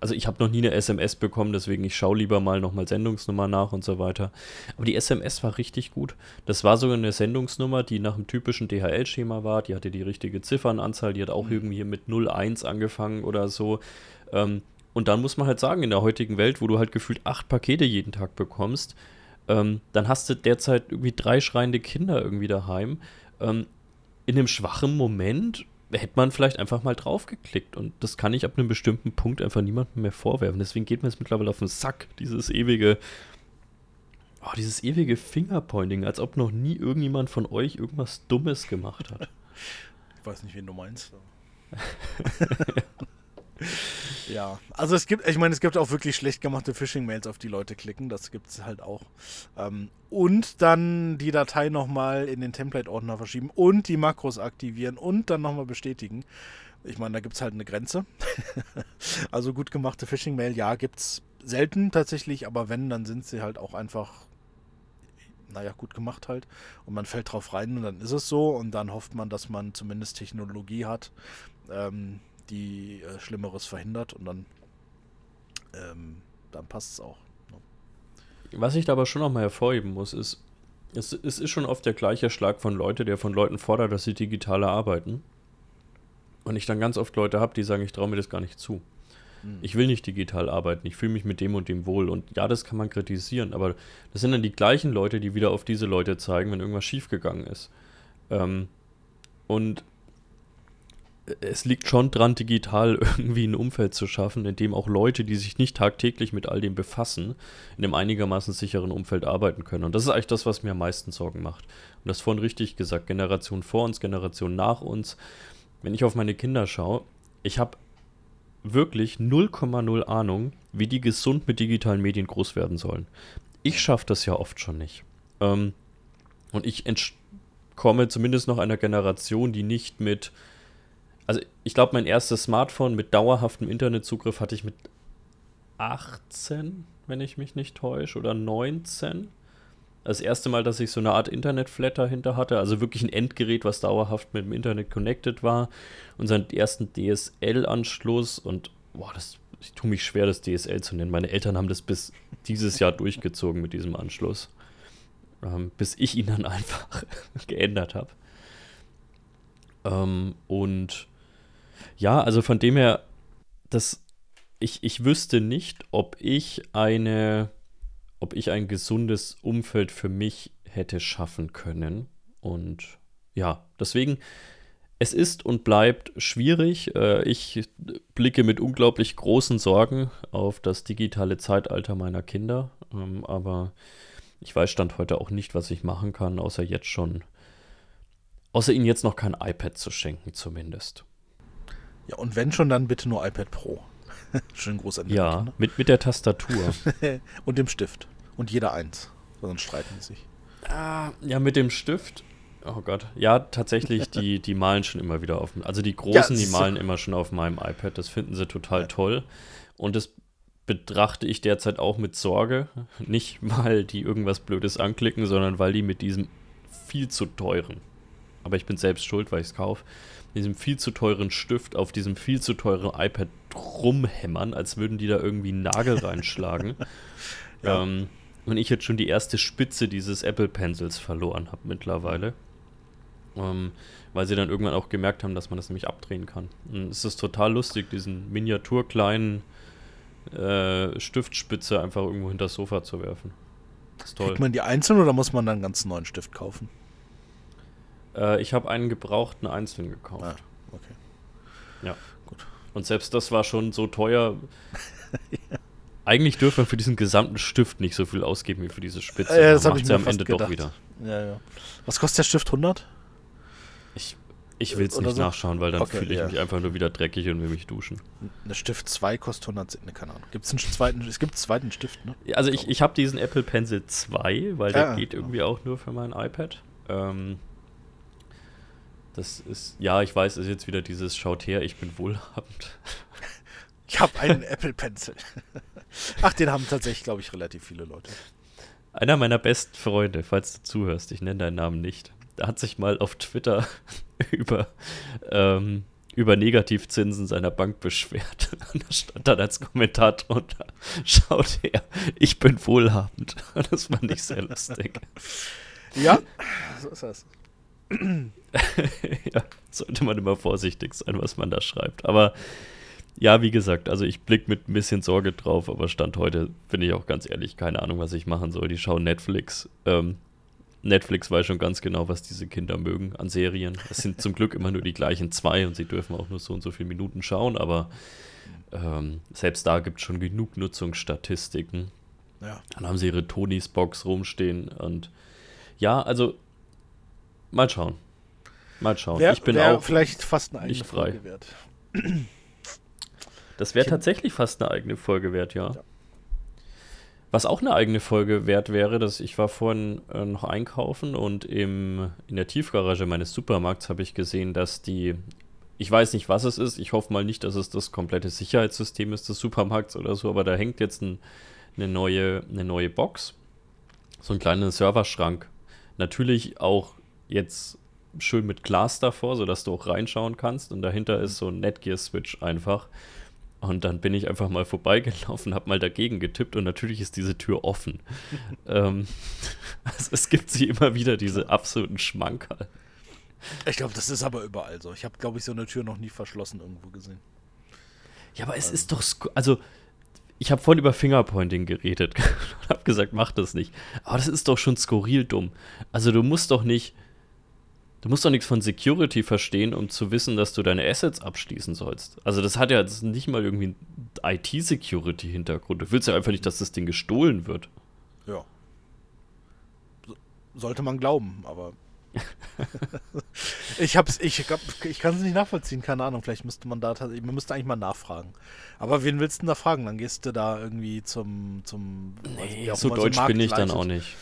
Also ich habe noch nie eine SMS bekommen, deswegen ich schaue lieber mal nochmal Sendungsnummer nach und so weiter. Aber die SMS war richtig gut. Das war sogar eine Sendungsnummer, die nach dem typischen DHL-Schema war. Die hatte die richtige Ziffernanzahl, die hat auch mhm. irgendwie mit 01 angefangen oder so. Ähm, und dann muss man halt sagen, in der heutigen Welt, wo du halt gefühlt acht Pakete jeden Tag bekommst, ähm, dann hast du derzeit irgendwie drei schreiende Kinder irgendwie daheim. Ähm, in einem schwachen Moment hätte man vielleicht einfach mal draufgeklickt und das kann ich ab einem bestimmten Punkt einfach niemandem mehr vorwerfen. Deswegen geht mir jetzt mittlerweile auf den Sack, dieses ewige, oh, dieses ewige Fingerpointing, als ob noch nie irgendjemand von euch irgendwas Dummes gemacht hat.
Ich weiß nicht, wen du meinst. Ja, also es gibt, ich meine, es gibt auch wirklich schlecht gemachte Phishing-Mails, auf die Leute klicken. Das gibt es halt auch. Ähm, und dann die Datei nochmal in den Template-Ordner verschieben und die Makros aktivieren und dann nochmal bestätigen. Ich meine, da gibt es halt eine Grenze. also gut gemachte Phishing-Mail, ja, gibt es selten tatsächlich, aber wenn, dann sind sie halt auch einfach naja, gut gemacht halt. Und man fällt drauf rein und dann ist es so. Und dann hofft man, dass man zumindest Technologie hat, ähm, die äh, Schlimmeres verhindert und dann, ähm, dann passt es auch. Ne?
Was ich da aber schon noch mal hervorheben muss, ist, es, es ist schon oft der gleiche Schlag von Leuten, der von Leuten fordert, dass sie digitale arbeiten. Und ich dann ganz oft Leute habe, die sagen, ich traue mir das gar nicht zu. Hm. Ich will nicht digital arbeiten, ich fühle mich mit dem und dem wohl. Und ja, das kann man kritisieren, aber das sind dann die gleichen Leute, die wieder auf diese Leute zeigen, wenn irgendwas schiefgegangen ist. Ähm, und es liegt schon dran, digital irgendwie ein Umfeld zu schaffen, in dem auch Leute, die sich nicht tagtäglich mit all dem befassen, in einem einigermaßen sicheren Umfeld arbeiten können. Und das ist eigentlich das, was mir am meisten Sorgen macht. Und das vorhin richtig gesagt, Generation vor uns, Generation nach uns. Wenn ich auf meine Kinder schaue, ich habe wirklich 0,0 Ahnung, wie die gesund mit digitalen Medien groß werden sollen. Ich schaffe das ja oft schon nicht. Ähm, und ich komme zumindest noch einer Generation, die nicht mit also ich glaube, mein erstes Smartphone mit dauerhaftem Internetzugriff hatte ich mit 18, wenn ich mich nicht täusche, oder 19. Das erste Mal, dass ich so eine Art Internetflatter hinter hatte, also wirklich ein Endgerät, was dauerhaft mit dem Internet connected war. Unseren ersten DSL-Anschluss und boah, das, ich tue mich schwer, das DSL zu nennen. Meine Eltern haben das bis dieses Jahr durchgezogen mit diesem Anschluss. Ähm, bis ich ihn dann einfach geändert habe. Ähm, und ja, also von dem her, das, ich, ich wüsste nicht, ob ich eine, ob ich ein gesundes Umfeld für mich hätte schaffen können. Und ja, deswegen, es ist und bleibt schwierig. Äh, ich blicke mit unglaublich großen Sorgen auf das digitale Zeitalter meiner Kinder. Ähm, aber ich weiß Stand heute auch nicht, was ich machen kann, außer jetzt schon, außer ihnen jetzt noch kein iPad zu schenken, zumindest.
Ja, und wenn schon, dann bitte nur iPad Pro. Schön groß
an Ja, Mitte, ne? mit, mit der Tastatur.
und dem Stift. Und jeder eins. Sonst streiten sie sich.
Ah, ja, mit dem Stift. Oh Gott. Ja, tatsächlich, die, die malen schon immer wieder auf. Also die Großen, ja, die malen so immer schon auf meinem iPad. Das finden sie total ja. toll. Und das betrachte ich derzeit auch mit Sorge. Nicht, weil die irgendwas Blödes anklicken, sondern weil die mit diesem viel zu teuren, aber ich bin selbst schuld, weil ich es kaufe, diesem viel zu teuren Stift auf diesem viel zu teuren iPad rumhämmern, als würden die da irgendwie einen Nagel reinschlagen. ja. ähm, und ich jetzt schon die erste Spitze dieses Apple Pencils verloren habe mittlerweile. Ähm, weil sie dann irgendwann auch gemerkt haben, dass man das nämlich abdrehen kann. Und es ist total lustig, diesen miniaturkleinen äh, Stiftspitze einfach irgendwo hinter das Sofa zu werfen.
Ist toll. Kriegt man die einzeln oder muss man dann einen ganz neuen Stift kaufen?
Äh, ich habe einen gebrauchten einzeln gekauft. Ah, okay. Ja. Gut. Und selbst das war schon so teuer. ja. Eigentlich dürfen wir für diesen gesamten Stift nicht so viel ausgeben wie für diese Spitze.
Ja, das habe ich mir am Ende gedacht. doch wieder. Ja, ja. Was kostet der Stift? 100?
Ich, ich will es nicht so? nachschauen, weil dann okay, fühle ich ja. mich einfach nur wieder dreckig und will mich duschen.
Der Stift 2 kostet 100, ne, keine Ahnung. Gibt's einen zweiten, es gibt einen zweiten Stift, ne?
Also ich, ich habe diesen Apple Pencil 2, weil der geht genau. irgendwie auch nur für mein iPad. Ähm, das ist, ja, ich weiß, ist jetzt wieder dieses Schaut her, ich bin wohlhabend.
Ich habe einen Apple Pencil. Ach, den haben tatsächlich, glaube ich, relativ viele Leute.
Einer meiner besten Freunde, falls du zuhörst, ich nenne deinen Namen nicht, der hat sich mal auf Twitter über, ähm, über Negativzinsen seiner Bank beschwert. Und da stand dann als Kommentar drunter, schaut her, ich bin wohlhabend. Das fand ich sehr lustig.
Ja, so ist das.
Ja, sollte man immer vorsichtig sein, was man da schreibt. Aber ja, wie gesagt, also ich blicke mit ein bisschen Sorge drauf, aber Stand heute bin ich auch ganz ehrlich, keine Ahnung, was ich machen soll. Die schauen Netflix. Ähm, Netflix weiß schon ganz genau, was diese Kinder mögen an Serien. Es sind zum Glück immer nur die gleichen zwei und sie dürfen auch nur so und so viele Minuten schauen, aber ähm, selbst da gibt es schon genug Nutzungsstatistiken. Ja. Dann haben sie ihre Tonys Box rumstehen und ja, also Mal schauen. Mal schauen.
Wär, ich bin auch vielleicht fast eine eigene Folge wert.
Das wäre tatsächlich fast eine eigene Folge wert, ja. ja. Was auch eine eigene Folge wert wäre, dass ich war vorhin äh, noch einkaufen und im, in der Tiefgarage meines Supermarkts habe ich gesehen, dass die, ich weiß nicht, was es ist, ich hoffe mal nicht, dass es das komplette Sicherheitssystem ist des Supermarkts oder so, aber da hängt jetzt ein, eine, neue, eine neue Box, so ein kleiner Serverschrank. Natürlich auch jetzt schön mit Glas davor, sodass du auch reinschauen kannst. Und dahinter ist so ein Netgear-Switch einfach. Und dann bin ich einfach mal vorbeigelaufen, habe mal dagegen getippt und natürlich ist diese Tür offen. ähm, also es gibt sie immer wieder, diese absoluten Schmankerl.
Ich glaube, das ist aber überall so. Ich habe, glaube ich, so eine Tür noch nie verschlossen irgendwo gesehen.
Ja, aber es also. ist doch, also ich habe vorhin über Fingerpointing geredet und habe gesagt, mach das nicht. Aber das ist doch schon skurril dumm. Also du musst doch nicht Du musst doch nichts von Security verstehen, um zu wissen, dass du deine Assets abschließen sollst. Also das hat ja jetzt nicht mal irgendwie einen IT-Security-Hintergrund. Du willst ja einfach nicht, dass das Ding gestohlen wird.
Ja. Sollte man glauben, aber ich hab's, ich, ich kann es nicht nachvollziehen, keine Ahnung. Vielleicht müsste man da tatsächlich, man müsste eigentlich mal nachfragen. Aber wen willst du denn da fragen? Dann gehst du da irgendwie zum, zum
nee, so deutsch bin ich dann auch nicht.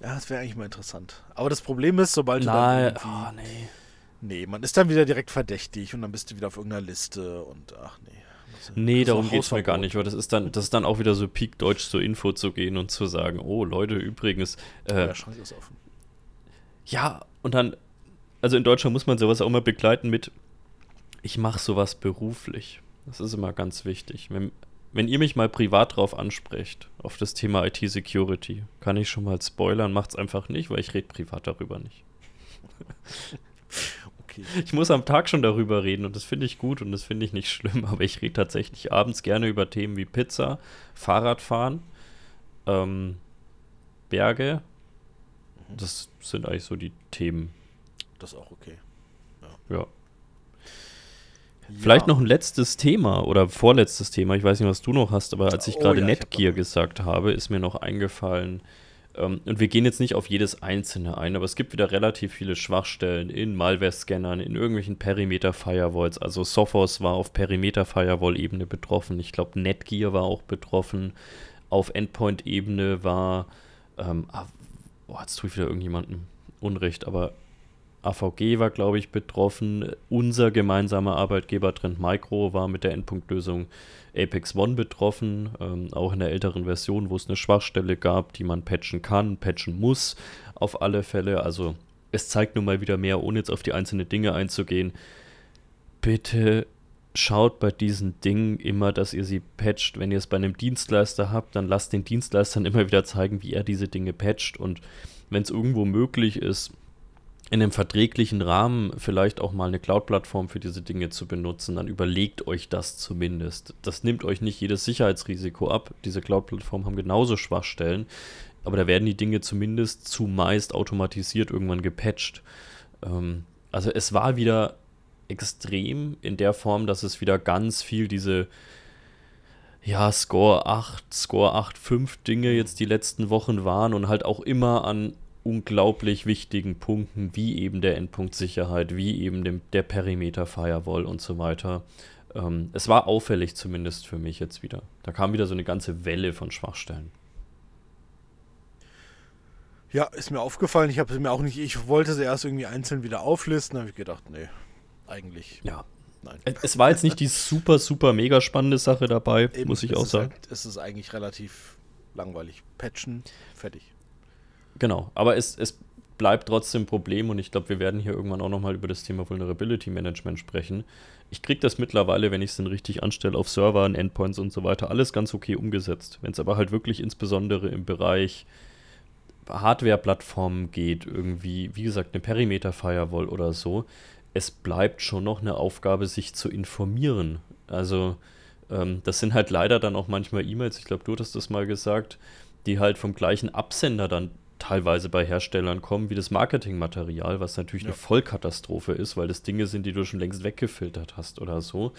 Ja, das wäre eigentlich mal interessant. Aber das Problem ist, sobald
Nein, du dann oh, nee.
Nee, man ist dann wieder direkt verdächtig und dann bist du wieder auf irgendeiner Liste und ach nee.
Nee, darum geht es mir gar nicht, weil das ist dann, das ist dann auch wieder so Peak Deutsch zur Info zu gehen und zu sagen, oh Leute, übrigens.
Äh, der Schrank ist offen.
Ja, und dann, also in Deutschland muss man sowas auch immer begleiten mit, ich mache sowas beruflich. Das ist immer ganz wichtig. Wenn, wenn ihr mich mal privat drauf ansprecht, auf das Thema IT-Security, kann ich schon mal spoilern, macht es einfach nicht, weil ich rede privat darüber nicht. okay. Ich muss am Tag schon darüber reden und das finde ich gut und das finde ich nicht schlimm, aber ich rede tatsächlich abends gerne über Themen wie Pizza, Fahrradfahren, ähm, Berge. Das sind eigentlich so die Themen.
Das ist auch okay.
Ja. ja. Vielleicht noch ein letztes Thema oder vorletztes Thema. Ich weiß nicht, was du noch hast, aber als ich oh, gerade ja, Netgear hab gesagt habe, ist mir noch eingefallen. Ähm, und wir gehen jetzt nicht auf jedes einzelne ein, aber es gibt wieder relativ viele Schwachstellen in Malware-Scannern, in irgendwelchen Perimeter-Firewalls. Also Sophos war auf Perimeter-Firewall-Ebene betroffen. Ich glaube, Netgear war auch betroffen. Auf Endpoint-Ebene war, ähm, ah, boah, jetzt tue ich wieder irgendjemandem Unrecht, aber AVG war, glaube ich, betroffen. Unser gemeinsamer Arbeitgeber Trend Micro war mit der Endpunktlösung Apex One betroffen, ähm, auch in der älteren Version, wo es eine Schwachstelle gab, die man patchen kann, patchen muss, auf alle Fälle. Also es zeigt nun mal wieder mehr, ohne jetzt auf die einzelnen Dinge einzugehen. Bitte schaut bei diesen Dingen immer, dass ihr sie patcht. Wenn ihr es bei einem Dienstleister habt, dann lasst den Dienstleistern immer wieder zeigen, wie er diese Dinge patcht. Und wenn es irgendwo möglich ist, in einem verträglichen Rahmen vielleicht auch mal eine Cloud-Plattform für diese Dinge zu benutzen, dann überlegt euch das zumindest. Das nimmt euch nicht jedes Sicherheitsrisiko ab. Diese Cloud-Plattformen haben genauso Schwachstellen, aber da werden die Dinge zumindest zumeist automatisiert irgendwann gepatcht. Ähm, also es war wieder extrem in der Form, dass es wieder ganz viel diese ja, Score 8, Score 8, 5 Dinge jetzt die letzten Wochen waren und halt auch immer an unglaublich wichtigen Punkten, wie eben der Endpunktsicherheit, wie eben dem, der Perimeter Firewall und so weiter. Ähm, es war auffällig zumindest für mich jetzt wieder. Da kam wieder so eine ganze Welle von Schwachstellen.
Ja, ist mir aufgefallen. Ich habe mir auch nicht, ich wollte sie erst irgendwie einzeln wieder auflisten, habe ich gedacht, nee, eigentlich.
Ja. Nein. Es war jetzt nicht die super, super mega spannende Sache dabei, Eben, muss ich auch sagen.
Halt, es ist eigentlich relativ langweilig. Patchen, fertig.
Genau, aber es, es bleibt trotzdem ein Problem und ich glaube, wir werden hier irgendwann auch nochmal über das Thema Vulnerability Management sprechen. Ich kriege das mittlerweile, wenn ich es dann richtig anstelle, auf Servern, Endpoints und so weiter, alles ganz okay umgesetzt. Wenn es aber halt wirklich insbesondere im Bereich Hardware-Plattformen geht, irgendwie, wie gesagt, eine Perimeter-Firewall oder so, es bleibt schon noch eine Aufgabe, sich zu informieren. Also, ähm, das sind halt leider dann auch manchmal E-Mails, ich glaube, du hast das mal gesagt, die halt vom gleichen Absender dann teilweise bei Herstellern kommen, wie das Marketingmaterial, was natürlich ja. eine Vollkatastrophe ist, weil das Dinge sind, die du schon längst weggefiltert hast oder so.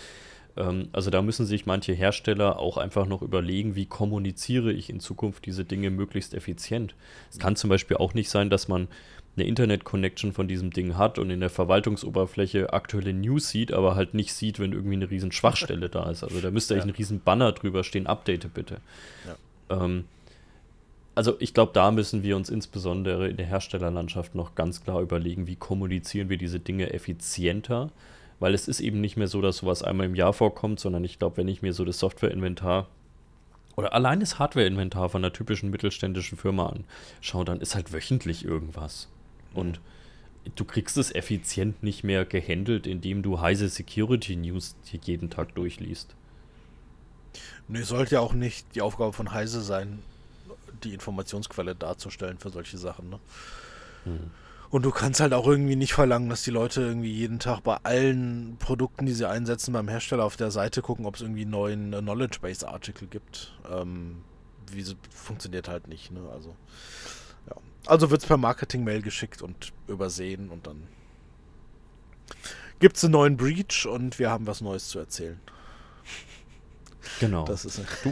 Ähm, also da müssen sich manche Hersteller auch einfach noch überlegen, wie kommuniziere ich in Zukunft diese Dinge möglichst effizient. Es kann zum Beispiel auch nicht sein, dass man eine Internet-Connection von diesem Ding hat und in der Verwaltungsoberfläche aktuelle News sieht, aber halt nicht sieht, wenn irgendwie eine riesen Schwachstelle da ist. Also da müsste ja. eigentlich ein riesen Banner drüber stehen, update bitte. Ja. Ähm, also ich glaube, da müssen wir uns insbesondere in der Herstellerlandschaft noch ganz klar überlegen, wie kommunizieren wir diese Dinge effizienter, weil es ist eben nicht mehr so, dass sowas einmal im Jahr vorkommt, sondern ich glaube, wenn ich mir so das Softwareinventar oder allein das Hardwareinventar von einer typischen mittelständischen Firma anschaue, dann ist halt wöchentlich irgendwas. Und du kriegst es effizient nicht mehr gehandelt, indem du heise Security News jeden Tag durchliest.
Nee, sollte ja auch nicht die Aufgabe von Heise sein, die Informationsquelle darzustellen für solche Sachen. Ne? Mhm. Und du kannst halt auch irgendwie nicht verlangen, dass die Leute irgendwie jeden Tag bei allen Produkten, die sie einsetzen, beim Hersteller auf der Seite gucken, ob es irgendwie einen neuen äh, Knowledge Base Artikel gibt. Ähm, wie funktioniert halt nicht. Ne? Also, ja. also wird es per Marketing-Mail geschickt und übersehen und dann gibt es einen neuen Breach und wir haben was Neues zu erzählen.
Genau. Du,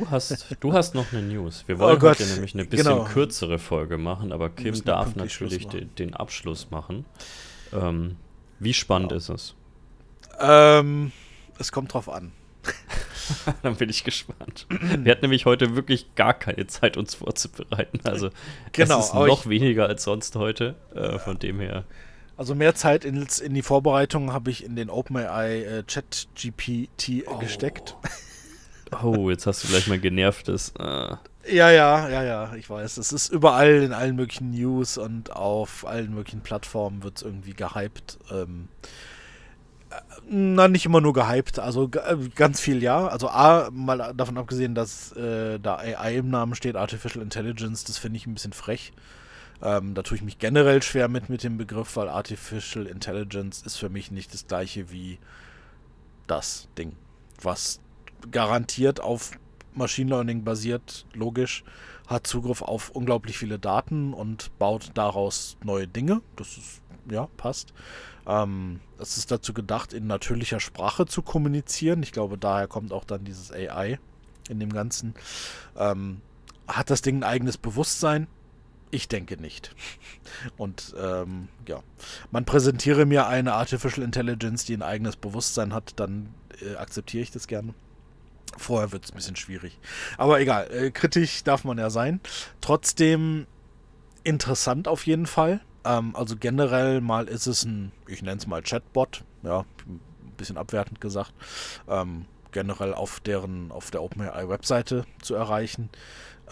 hast, du hast noch eine News. Wir wollen
Oh Gott,
heute nämlich eine bisschen
genau.
kürzere Folge machen, aber Kim darf natürlich den, den Abschluss machen. Ähm, wie spannend
Ja.
ist es?
ähm, es kommt drauf an.
Dann bin ich gespannt. Wir hatten nämlich heute wirklich gar keine Zeit, uns vorzubereiten. Also
Genau,
es ist noch weniger als sonst heute. Äh, von dem her.
Also mehr Zeit in, in die Vorbereitung habe ich in den OpenAI äh, Chat GPT gesteckt.
Oh, jetzt hast du gleich mal genervtes. Äh,
Ja, ja, ja, ja, ich weiß. Es ist überall in allen möglichen News und auf allen möglichen Plattformen wird es irgendwie gehypt. Ähm, äh, na, nicht immer nur gehypt, also äh, ganz viel ja. Also A, mal davon abgesehen, dass äh, da AI im Namen steht, Artificial Intelligence, das finde ich ein bisschen frech. Ähm, da tue ich mich generell schwer mit, mit dem Begriff, weil Artificial Intelligence ist für mich nicht das gleiche wie das Ding, was garantiert auf Machine Learning basiert, logisch, hat Zugriff auf unglaublich viele Daten und baut daraus neue Dinge. Das ist, ja, passt. Ähm, es ist dazu gedacht, in natürlicher Sprache zu kommunizieren. Ich glaube, daher kommt auch dann dieses AI in dem Ganzen. Ähm, hat das Ding ein eigenes Bewusstsein? Ich denke nicht. Und ähm, ja, man präsentiere mir eine Artificial Intelligence, die ein eigenes Bewusstsein hat, dann äh, akzeptiere ich das gerne. Vorher wird es ein bisschen schwierig. Aber egal, äh, kritisch darf man ja sein. Trotzdem interessant auf jeden Fall. Ähm, also generell mal ist es ein, ich nenne es mal Chatbot, ja, ein bisschen abwertend gesagt, ähm, generell auf deren, auf der OpenAI-Webseite zu erreichen.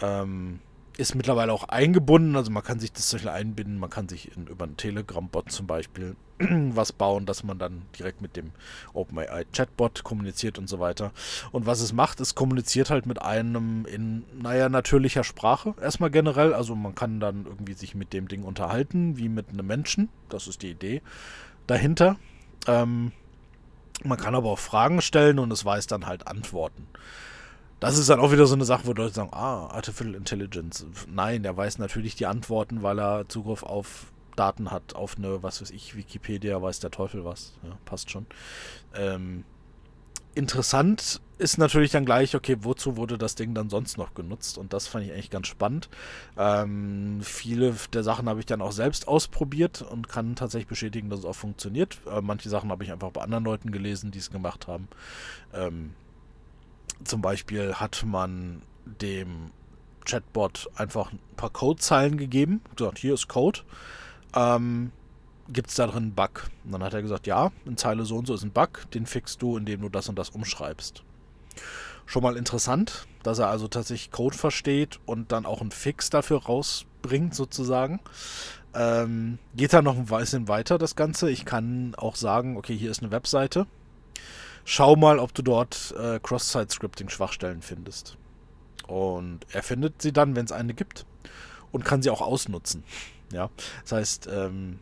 Ähm, ist mittlerweile auch eingebunden, also man kann sich das Beispiel einbinden, man kann sich in, über einen Telegram-Bot zum Beispiel was bauen, dass man dann direkt mit dem OpenAI Chatbot kommuniziert und so weiter. Und was es macht, es kommuniziert halt mit einem in, naja, natürlicher Sprache. Erstmal generell, also man kann dann irgendwie sich mit dem Ding unterhalten, wie mit einem Menschen. Das ist die Idee dahinter. Ähm, man kann aber auch Fragen stellen und es weiß dann halt Antworten. Das ist dann auch wieder so eine Sache, wo Leute sagen, ah, Artificial Intelligence. Nein, er weiß natürlich die Antworten, weil er Zugriff auf Daten hat, auf eine, was weiß ich, Wikipedia, weiß der Teufel was. Ja, passt schon. Ähm, interessant ist natürlich dann gleich, okay, wozu wurde das Ding dann sonst noch genutzt? Und das fand ich eigentlich ganz spannend. Ähm, viele der Sachen habe ich dann auch selbst ausprobiert und kann tatsächlich bestätigen, dass es auch funktioniert. Äh, manche Sachen habe ich einfach bei anderen Leuten gelesen, die es gemacht haben. Ähm, zum Beispiel hat man dem Chatbot einfach ein paar Codezeilen gegeben, gesagt, hier ist Code. Ähm, Gibt es da drin einen Bug? Und dann hat er gesagt, ja, in Zeile so und so ist ein Bug, den fixst du, indem du das und das umschreibst. Schon mal interessant, dass er also tatsächlich Code versteht und dann auch einen Fix dafür rausbringt, sozusagen. Ähm, geht da noch ein bisschen weiter, das Ganze. Ich kann auch sagen, okay, hier ist eine Webseite. Schau mal, ob du dort äh, Cross-Site-Scripting-Schwachstellen findest. Und er findet sie dann, wenn es eine gibt, und kann sie auch ausnutzen. Ja, das heißt, ähm,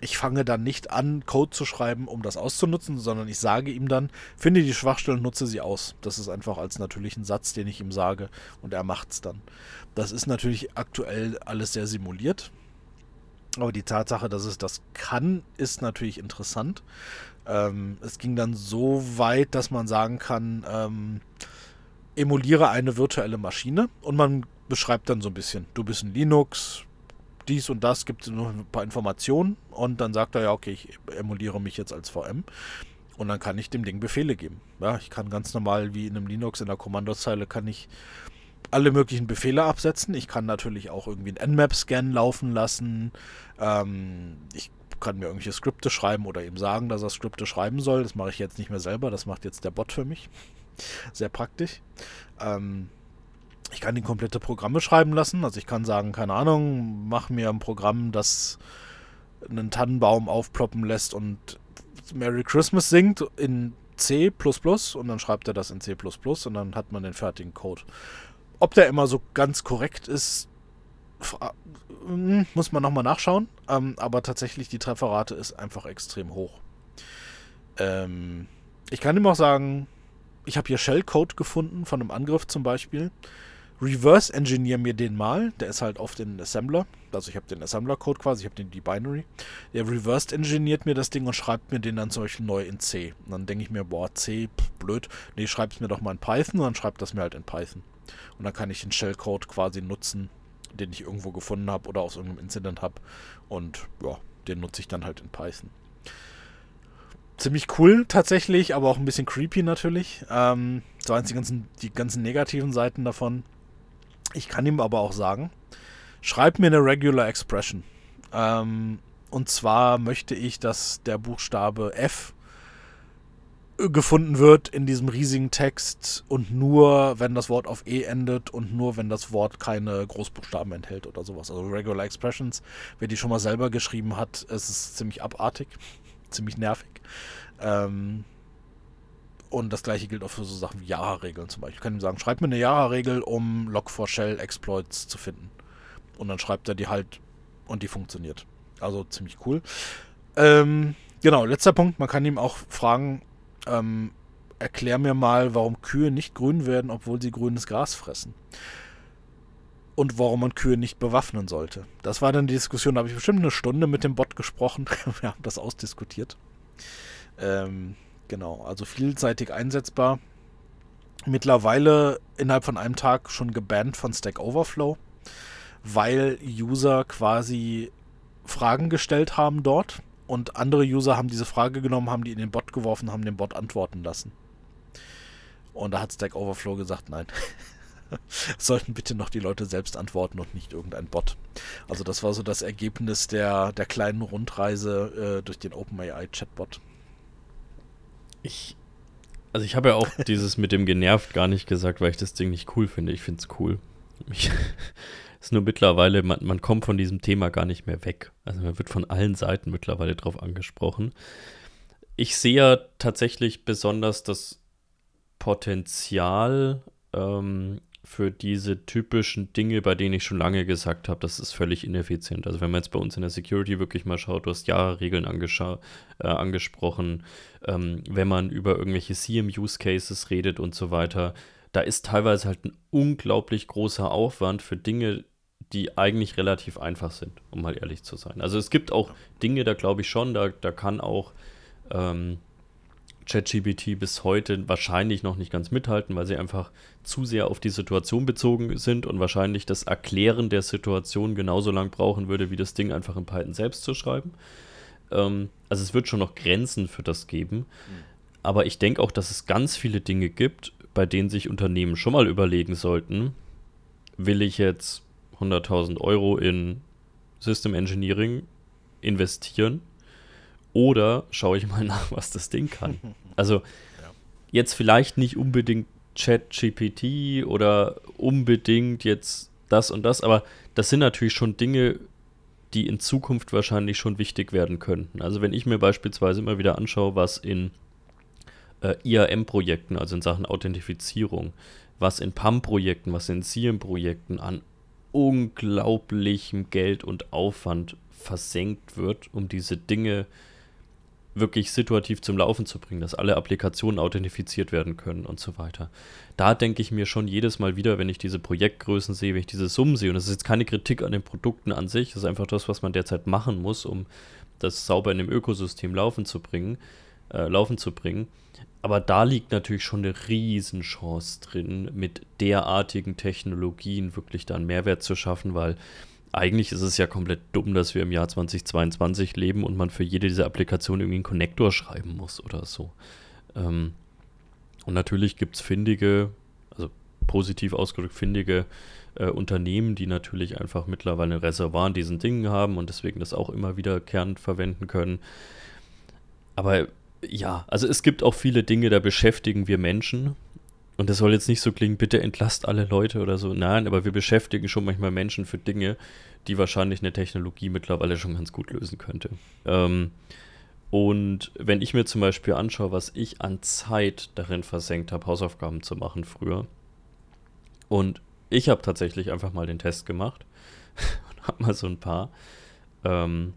ich fange dann nicht an, Code zu schreiben, um das auszunutzen, sondern ich sage ihm dann, finde die Schwachstellen, nutze sie aus. Das ist einfach als natürlichen Satz, den ich ihm sage, und er macht es dann. Das ist natürlich aktuell alles sehr simuliert. Aber die Tatsache, dass es das kann, ist natürlich interessant. Ähm, es ging dann so weit, dass man sagen kann, ähm, emuliere eine virtuelle Maschine und man beschreibt dann so ein bisschen, du bist ein Linux, dies und das, gibt noch ein paar Informationen und dann sagt er, ja, okay, ich emuliere mich jetzt als VM und dann kann ich dem Ding Befehle geben. Ja, ich kann ganz normal wie in einem Linux in der Kommandozeile kann ich alle möglichen Befehle absetzen. Ich kann natürlich auch irgendwie einen Nmap-Scan laufen lassen. Ähm, ich kann mir irgendwelche Skripte schreiben oder ihm sagen, dass er Skripte schreiben soll. Das mache ich jetzt nicht mehr selber, das macht jetzt der Bot für mich. Sehr praktisch. Ähm, ich kann ihn komplette Programme schreiben lassen. Also ich kann sagen, keine Ahnung, mach mir ein Programm, das einen Tannenbaum aufploppen lässt und Merry Christmas singt in C++ und dann schreibt er das in C++ und dann hat man den fertigen Code. Ob der immer so ganz korrekt ist, muss man nochmal nachschauen. Ähm, aber tatsächlich die Trefferrate ist einfach extrem hoch. Ähm, ich kann ihm auch sagen, ich habe hier Shellcode gefunden von einem Angriff zum Beispiel. reverse engineer mir den mal. Der ist halt auf den Assembler. Also ich habe den Assembler-Code quasi, ich habe den die Binary. Der reverse engineert mir das Ding und schreibt mir den dann zum neu in C. Und dann denke ich mir, boah, C, pff, blöd. Nee, schreib es mir doch mal in Python und dann schreibt das mir halt in Python. Und dann kann ich den Shellcode quasi nutzen, den ich irgendwo gefunden habe oder aus irgendeinem Incident habe. Und ja, den nutze ich dann halt in Python. Ziemlich cool tatsächlich, aber auch ein bisschen creepy natürlich. Ähm, so eins die ganzen, die ganzen negativen Seiten davon. Ich kann ihm aber auch sagen, schreib mir eine Regular Expression. Ähm, und zwar möchte ich, dass der Buchstabe F gefunden wird in diesem riesigen Text und nur, wenn das Wort auf E endet und nur, wenn das Wort keine Großbuchstaben enthält oder sowas. Also Regular Expressions, wer die schon mal selber geschrieben hat, es ist ziemlich abartig, ziemlich nervig. Ähm, und das gleiche gilt auch für so Sachen wie Java-Regeln zum Beispiel. Ich kann ihm sagen, schreib mir eine Java-Regel, um Log4Shell-Exploits zu finden. Und dann schreibt er die halt und die funktioniert. Also ziemlich cool. Ähm, genau, letzter Punkt, man kann ihm auch fragen, ähm, erklär mir mal, warum Kühe nicht grün werden, obwohl sie grünes Gras fressen. Und warum man Kühe nicht bewaffnen sollte. Das war dann die Diskussion, da habe ich bestimmt eine Stunde mit dem Bot gesprochen. Wir haben das ausdiskutiert. Ähm, genau, also vielseitig einsetzbar. Mittlerweile innerhalb von einem Tag schon gebannt von Stack Overflow, weil User quasi Fragen gestellt haben dort und andere User haben diese Frage genommen, haben die in den Bot geworfen, haben den Bot antworten lassen. Und da hat Stack Overflow gesagt, nein. Sollten bitte noch die Leute selbst antworten und nicht irgendein Bot. Also das war so das Ergebnis der, der kleinen Rundreise äh, durch den OpenAI Chatbot.
Ich, also ich habe ja auch dieses mit dem genervt gar nicht gesagt, weil ich das Ding nicht cool finde. Ich finde es cool. Ich, ist nur mittlerweile, man, man kommt von diesem Thema gar nicht mehr weg. Also man wird von allen Seiten mittlerweile drauf angesprochen. Ich sehe ja tatsächlich besonders das Potenzial ähm, für diese typischen Dinge, bei denen ich schon lange gesagt habe, das ist völlig ineffizient. Also wenn man jetzt bei uns in der Security wirklich mal schaut, du hast Jahreregeln äh, angesprochen, ähm, wenn man über irgendwelche CM-Use-Cases redet und so weiter, da ist teilweise halt ein unglaublich großer Aufwand für Dinge, die eigentlich relativ einfach sind, um mal ehrlich zu sein. Also es gibt auch Dinge, da glaube ich schon, da, da kann auch ähm, ChatGPT bis heute wahrscheinlich noch nicht ganz mithalten, weil sie einfach zu sehr auf die Situation bezogen sind und wahrscheinlich das Erklären der Situation genauso lang brauchen würde, wie das Ding einfach in Python selbst zu schreiben. Ähm, also es wird schon noch Grenzen für das geben. Mhm. Aber ich denke auch, dass es ganz viele Dinge gibt, bei denen sich Unternehmen schon mal überlegen sollten, will ich jetzt 100.000 Euro in System Engineering investieren oder schaue ich mal nach, was das Ding kann. Also jetzt vielleicht nicht unbedingt Chat-GPT oder unbedingt jetzt das und das, aber das sind natürlich schon Dinge, die in Zukunft wahrscheinlich schon wichtig werden könnten. Also wenn ich mir beispielsweise immer wieder anschaue, was in äh, IAM-Projekten, also in Sachen Authentifizierung, was in PAM-Projekten, was in SIEM-Projekten an unglaublichem Geld und Aufwand versenkt wird, um diese Dinge wirklich situativ zum Laufen zu bringen, dass alle Applikationen authentifiziert werden können und so weiter. Da denke ich mir schon jedes Mal wieder, wenn ich diese Projektgrößen sehe, wenn ich diese Summen sehe, und das ist jetzt keine Kritik an den Produkten an sich, das ist einfach das, was man derzeit machen muss, um das sauber in dem Ökosystem laufen zu bringen, äh, laufen zu bringen. Aber da liegt natürlich schon eine Riesenchance drin, mit derartigen Technologien wirklich dann Mehrwert zu schaffen, weil eigentlich ist es ja komplett dumm, dass wir im Jahr 2022 leben und man für jede dieser Applikationen irgendwie einen Konnektor schreiben muss oder so. Ähm, und natürlich gibt es findige, also positiv ausgedrückt findige äh, Unternehmen, die natürlich einfach mittlerweile ein Reservoir an diesen Dingen haben und deswegen das auch immer wiederkehrend verwenden können. Aber ja, also es gibt auch viele Dinge, da beschäftigen wir Menschen. Und das soll jetzt nicht so klingen, bitte entlasst alle Leute oder so. Nein, aber wir beschäftigen schon manchmal Menschen für Dinge, die wahrscheinlich eine Technologie mittlerweile schon ganz gut lösen könnte. Ähm, und wenn ich mir zum Beispiel anschaue, was ich an Zeit darin versenkt habe, Hausaufgaben zu machen früher, und ich habe tatsächlich einfach mal den Test gemacht und habe mal so ein paar, ähm,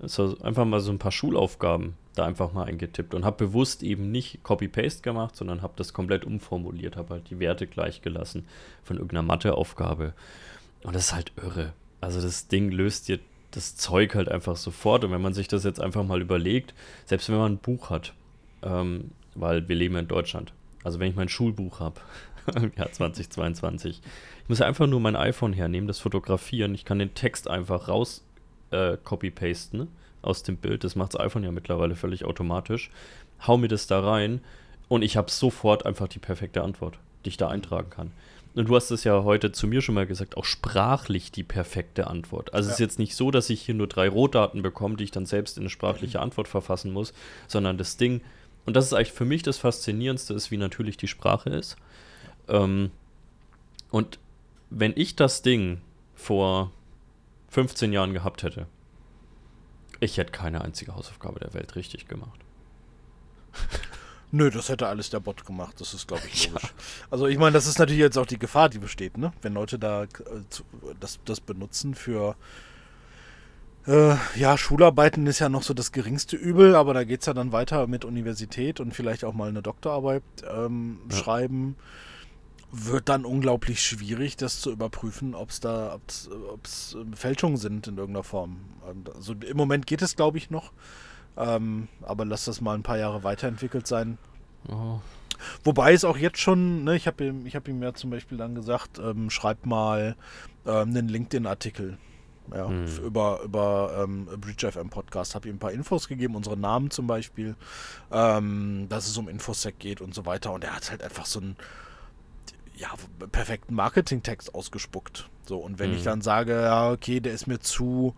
so einfach mal so ein paar Schulaufgaben da einfach mal eingetippt und habe bewusst eben nicht Copy-Paste gemacht, sondern habe das komplett umformuliert, habe halt die Werte gleich gelassen von irgendeiner Matheaufgabe. Und das ist halt irre. Also das Ding löst dir das Zeug halt einfach sofort. Und wenn man sich das jetzt einfach mal überlegt, selbst wenn man ein Buch hat, ähm, weil wir leben in Deutschland, also wenn ich mein Schulbuch habe, im Jahr 2022, ich muss ja einfach nur mein iPhone hernehmen, das fotografieren, ich kann den Text einfach raus äh, copy-pasten aus dem Bild, das macht das iPhone ja mittlerweile völlig automatisch, hau mir das da rein und ich habe sofort einfach die perfekte Antwort, die ich da eintragen kann. Und du hast es ja heute zu mir schon mal gesagt, auch sprachlich die perfekte Antwort. Also ja. es ist jetzt nicht so, dass ich hier nur drei Rohdaten bekomme, die ich dann selbst in eine sprachliche mhm. Antwort verfassen muss, sondern das Ding, und das ist eigentlich für mich das Faszinierendste, ist, wie natürlich die Sprache ist. Ähm, und wenn ich das Ding vor 15 Jahren gehabt hätte, ich hätte keine einzige Hausaufgabe der Welt richtig gemacht.
Nö, das hätte alles der Bot gemacht, das ist, glaube ich, logisch. Ja. Also ich meine, das ist natürlich jetzt auch die Gefahr, die besteht, ne? Wenn Leute da äh, das, das benutzen für äh, ja, Schularbeiten ist ja noch so das geringste Übel, aber da geht es ja dann weiter mit Universität und vielleicht auch mal eine Doktorarbeit ähm, ja. schreiben. Wird dann unglaublich schwierig, das zu überprüfen, ob es da ob's, ob's Fälschungen sind in irgendeiner Form. Also im Moment geht es, glaube ich, noch. Ähm, aber lass das mal ein paar Jahre weiterentwickelt sein. Oh. Wobei es auch jetzt schon, ne, ich habe ihm, hab ihm ja zum Beispiel dann gesagt, ähm, schreib mal ähm, einen LinkedIn-Artikel. Ja, hm. über, über ähm, Breach FM Podcast habe ihm ein paar Infos gegeben, unsere Namen zum Beispiel, ähm, dass es um Infosec geht und so weiter. Und er hat halt einfach so einen ja, perfekten Marketing-Text ausgespuckt. So, und wenn hm. ich dann sage, ja, okay, der ist mir zu,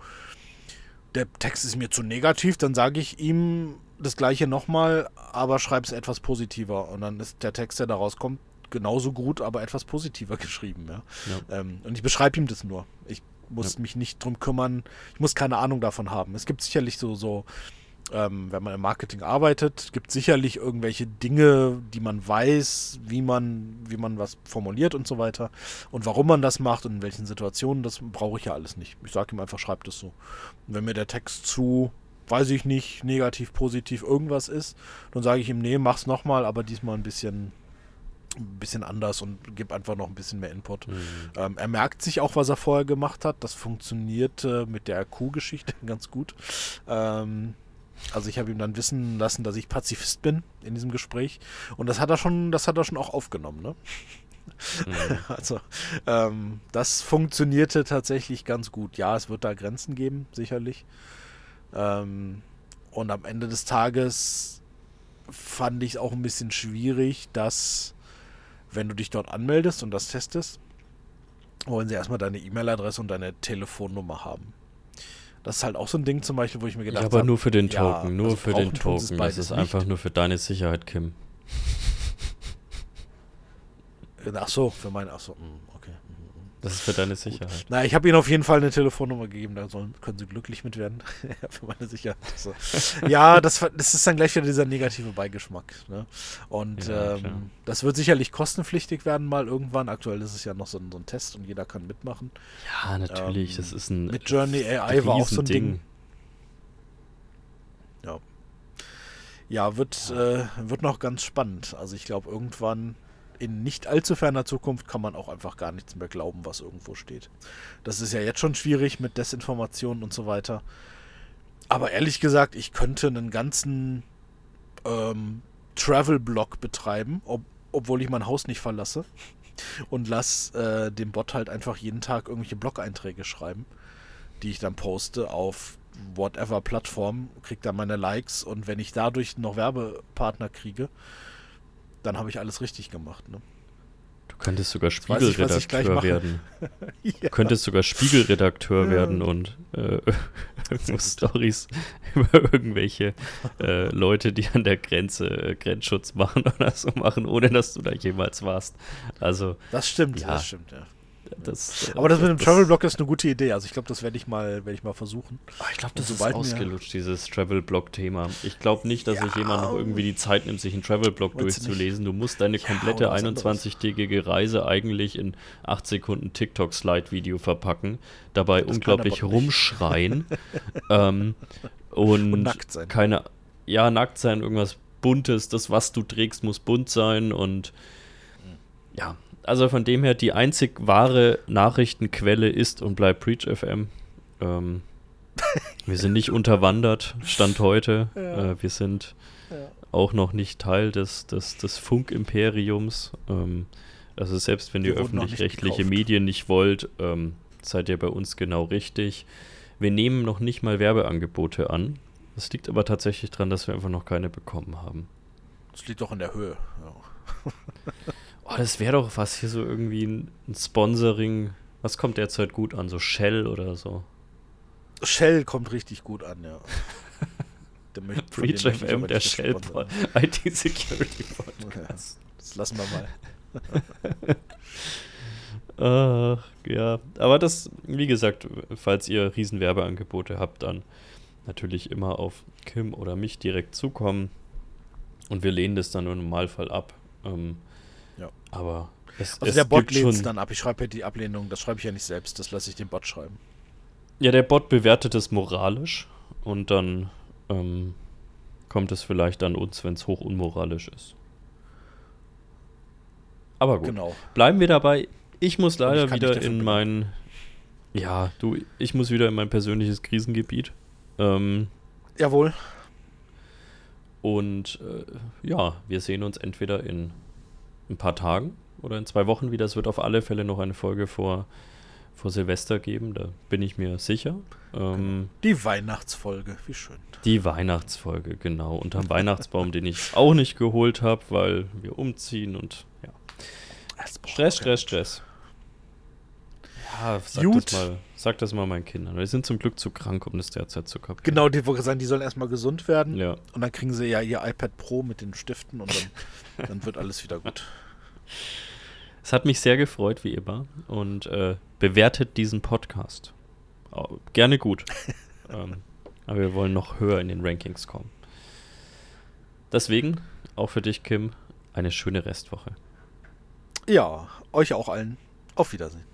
der Text ist mir zu negativ, dann sage ich ihm das gleiche nochmal, aber schreibe es etwas positiver. Und dann ist der Text, der daraus kommt, genauso gut, aber etwas positiver geschrieben. Ja? ja. Ähm, und ich beschreibe ihm das nur. Ich muss ja. mich nicht drum kümmern. Ich muss keine Ahnung davon haben. Es gibt sicherlich so, so ähm, wenn man im Marketing arbeitet, gibt es sicherlich irgendwelche Dinge, die man weiß, wie man, wie man was formuliert und so weiter. Und warum man das macht und in welchen Situationen, das brauche ich ja alles nicht. Ich sage ihm einfach, schreibt es so. Und wenn mir der Text zu, weiß ich nicht, negativ, positiv irgendwas ist, dann sage ich ihm, nee, mach's nochmal, aber diesmal ein bisschen ein bisschen anders und gib einfach noch ein bisschen mehr Input. Mhm. Ähm, er merkt sich auch, was er vorher gemacht hat. Das funktioniert äh, mit der Q-Geschichte ganz gut. Ähm, also ich habe ihm dann wissen lassen, dass ich Pazifist bin in diesem Gespräch. Und das hat er schon, das hat er schon auch aufgenommen, ne? Mhm. Also, ähm, das funktionierte tatsächlich ganz gut. Ja, es wird da Grenzen geben, sicherlich. Ähm, und am Ende des Tages fand ich es auch ein bisschen schwierig, dass, wenn du dich dort anmeldest und das testest, wollen sie erstmal deine E-Mail-Adresse und deine Telefonnummer haben. Das ist halt auch so ein Ding zum Beispiel, wo ich mir gedacht habe.
Ja, aber nur für den Token, ja, nur also für den Token. Das ist einfach nicht. nur für deine Sicherheit, Kim.
Ach so, für meine, ach so, hm, okay.
Das ist für deine Sicherheit.
Na, ich habe ihnen auf jeden Fall eine Telefonnummer gegeben, da sollen, können sie glücklich mit werden. für meine Sicherheit. Also, ja, das, das ist dann gleich wieder dieser negative Beigeschmack. Ne? Und ja, ähm, das wird sicherlich kostenpflichtig werden mal irgendwann. Aktuell ist es ja noch so ein, so ein Test und jeder kann mitmachen.
Ja, natürlich. Ähm, das ist ein.
Mit Journey AI war auch so ein Ding. Ding. Ja. Ja, wird, ja. Äh, wird noch ganz spannend. Also ich glaube, irgendwann in nicht allzu ferner Zukunft kann man auch einfach gar nichts mehr glauben, was irgendwo steht. Das ist ja jetzt schon schwierig mit Desinformationen und so weiter. Aber ehrlich gesagt, ich könnte einen ganzen ähm, Travel-Blog betreiben, ob, obwohl ich mein Haus nicht verlasse. Und lass äh, dem Bot halt einfach jeden Tag irgendwelche Blog-Einträge schreiben, die ich dann poste auf whatever Plattform, krieg dann meine Likes und wenn ich dadurch noch Werbepartner kriege, dann habe ich alles richtig gemacht. Ne?
Du könntest sogar Spiegelredakteur ich, werden. ja. Du könntest sogar Spiegelredakteur ja. werden und äh, Stories über irgendwelche äh, Leute, die an der Grenze äh, Grenzschutz machen oder so machen, ohne dass du da jemals warst. Also
das stimmt, ja. das stimmt, ja. Das, äh, Aber das mit dem Travel-Blog ist eine gute Idee. Also ich glaube, das werde ich mal, werde ich mal versuchen.
Ah, ich glaube, das ist ausgelutscht, dieses Travel-Blog-Thema. Ich glaube nicht, dass ja, sich jemand noch irgendwie die Zeit nimmt, sich einen Travel-Blog durchzulesen. Du musst deine komplette ja, 21-tägige Reise eigentlich in 8 Sekunden TikTok-Slide-Video verpacken, dabei das unglaublich rumschreien. Ähm, und, und keine ja, nackt sein, irgendwas Buntes, das, was du trägst, muss bunt sein und ja, also von dem her, die einzig wahre Nachrichtenquelle ist und bleibt Preach FM. Ähm, wir sind nicht unterwandert, Stand heute. Ja. Äh, wir sind ja. auch noch nicht Teil des, des, des Funk-Imperiums. Ähm, also selbst wenn ihr öffentlich-rechtliche Medien nicht wollt, ähm, seid ihr bei uns genau richtig. Wir nehmen noch nicht mal Werbeangebote an. Das liegt aber tatsächlich daran, dass wir einfach noch keine bekommen haben.
Das liegt doch in der Höhe. Ja.
oh, das wäre doch was hier so irgendwie ein, ein Sponsoring. Was kommt derzeit gut an? So Shell oder so?
Shell kommt richtig gut an, ja.
Breach FM, der Shell IT Security Podcast.
Das lassen wir mal.
Ach, ja. Aber das, wie gesagt, falls ihr Riesenwerbeangebote habt, dann natürlich immer auf Kim oder mich direkt zukommen. Und wir lehnen das dann im Normalfall ab. Ähm, ja. Aber
es, also es der Bot lehnt es dann ab. Ich schreibe ja die Ablehnung, das schreibe ich ja nicht selbst, das lasse ich dem Bot schreiben.
Ja, der Bot bewertet es moralisch und dann ähm, kommt es vielleicht an uns, wenn es hoch unmoralisch ist. Aber gut. Genau. Bleiben wir dabei. Ich muss leider ich wieder in mein. Ja, du, ich muss wieder in mein persönliches Krisengebiet. Ähm,
Jawohl.
Und äh, ja, wir sehen uns entweder in ein paar Tagen oder in zwei Wochen wieder. Es wird auf alle Fälle noch eine Folge vor, vor Silvester geben, da bin ich mir sicher.
Ähm, genau. die Weihnachtsfolge, wie schön.
Die Weihnachtsfolge, genau. Unterm Weihnachtsbaum, den ich auch nicht geholt habe, weil wir umziehen und ja. Stress, Stress, Stress. Ja, sag Gut. das mal, sag das mal meinen Kindern. Die sind zum Glück zu krank, um das derzeit zu kapieren.
Genau, die wollte sagen, die sollen erstmal gesund werden.
Ja.
Und dann kriegen sie ja ihr iPad Pro mit den Stiften und dann, dann wird alles wieder gut.
Es hat mich sehr gefreut, wie immer. Und äh, bewertet diesen Podcast. Oh, gerne gut. ähm, aber wir wollen noch höher in den Rankings kommen. Deswegen, auch für dich, Kim, eine schöne Restwoche.
Ja, euch auch allen. Auf Wiedersehen.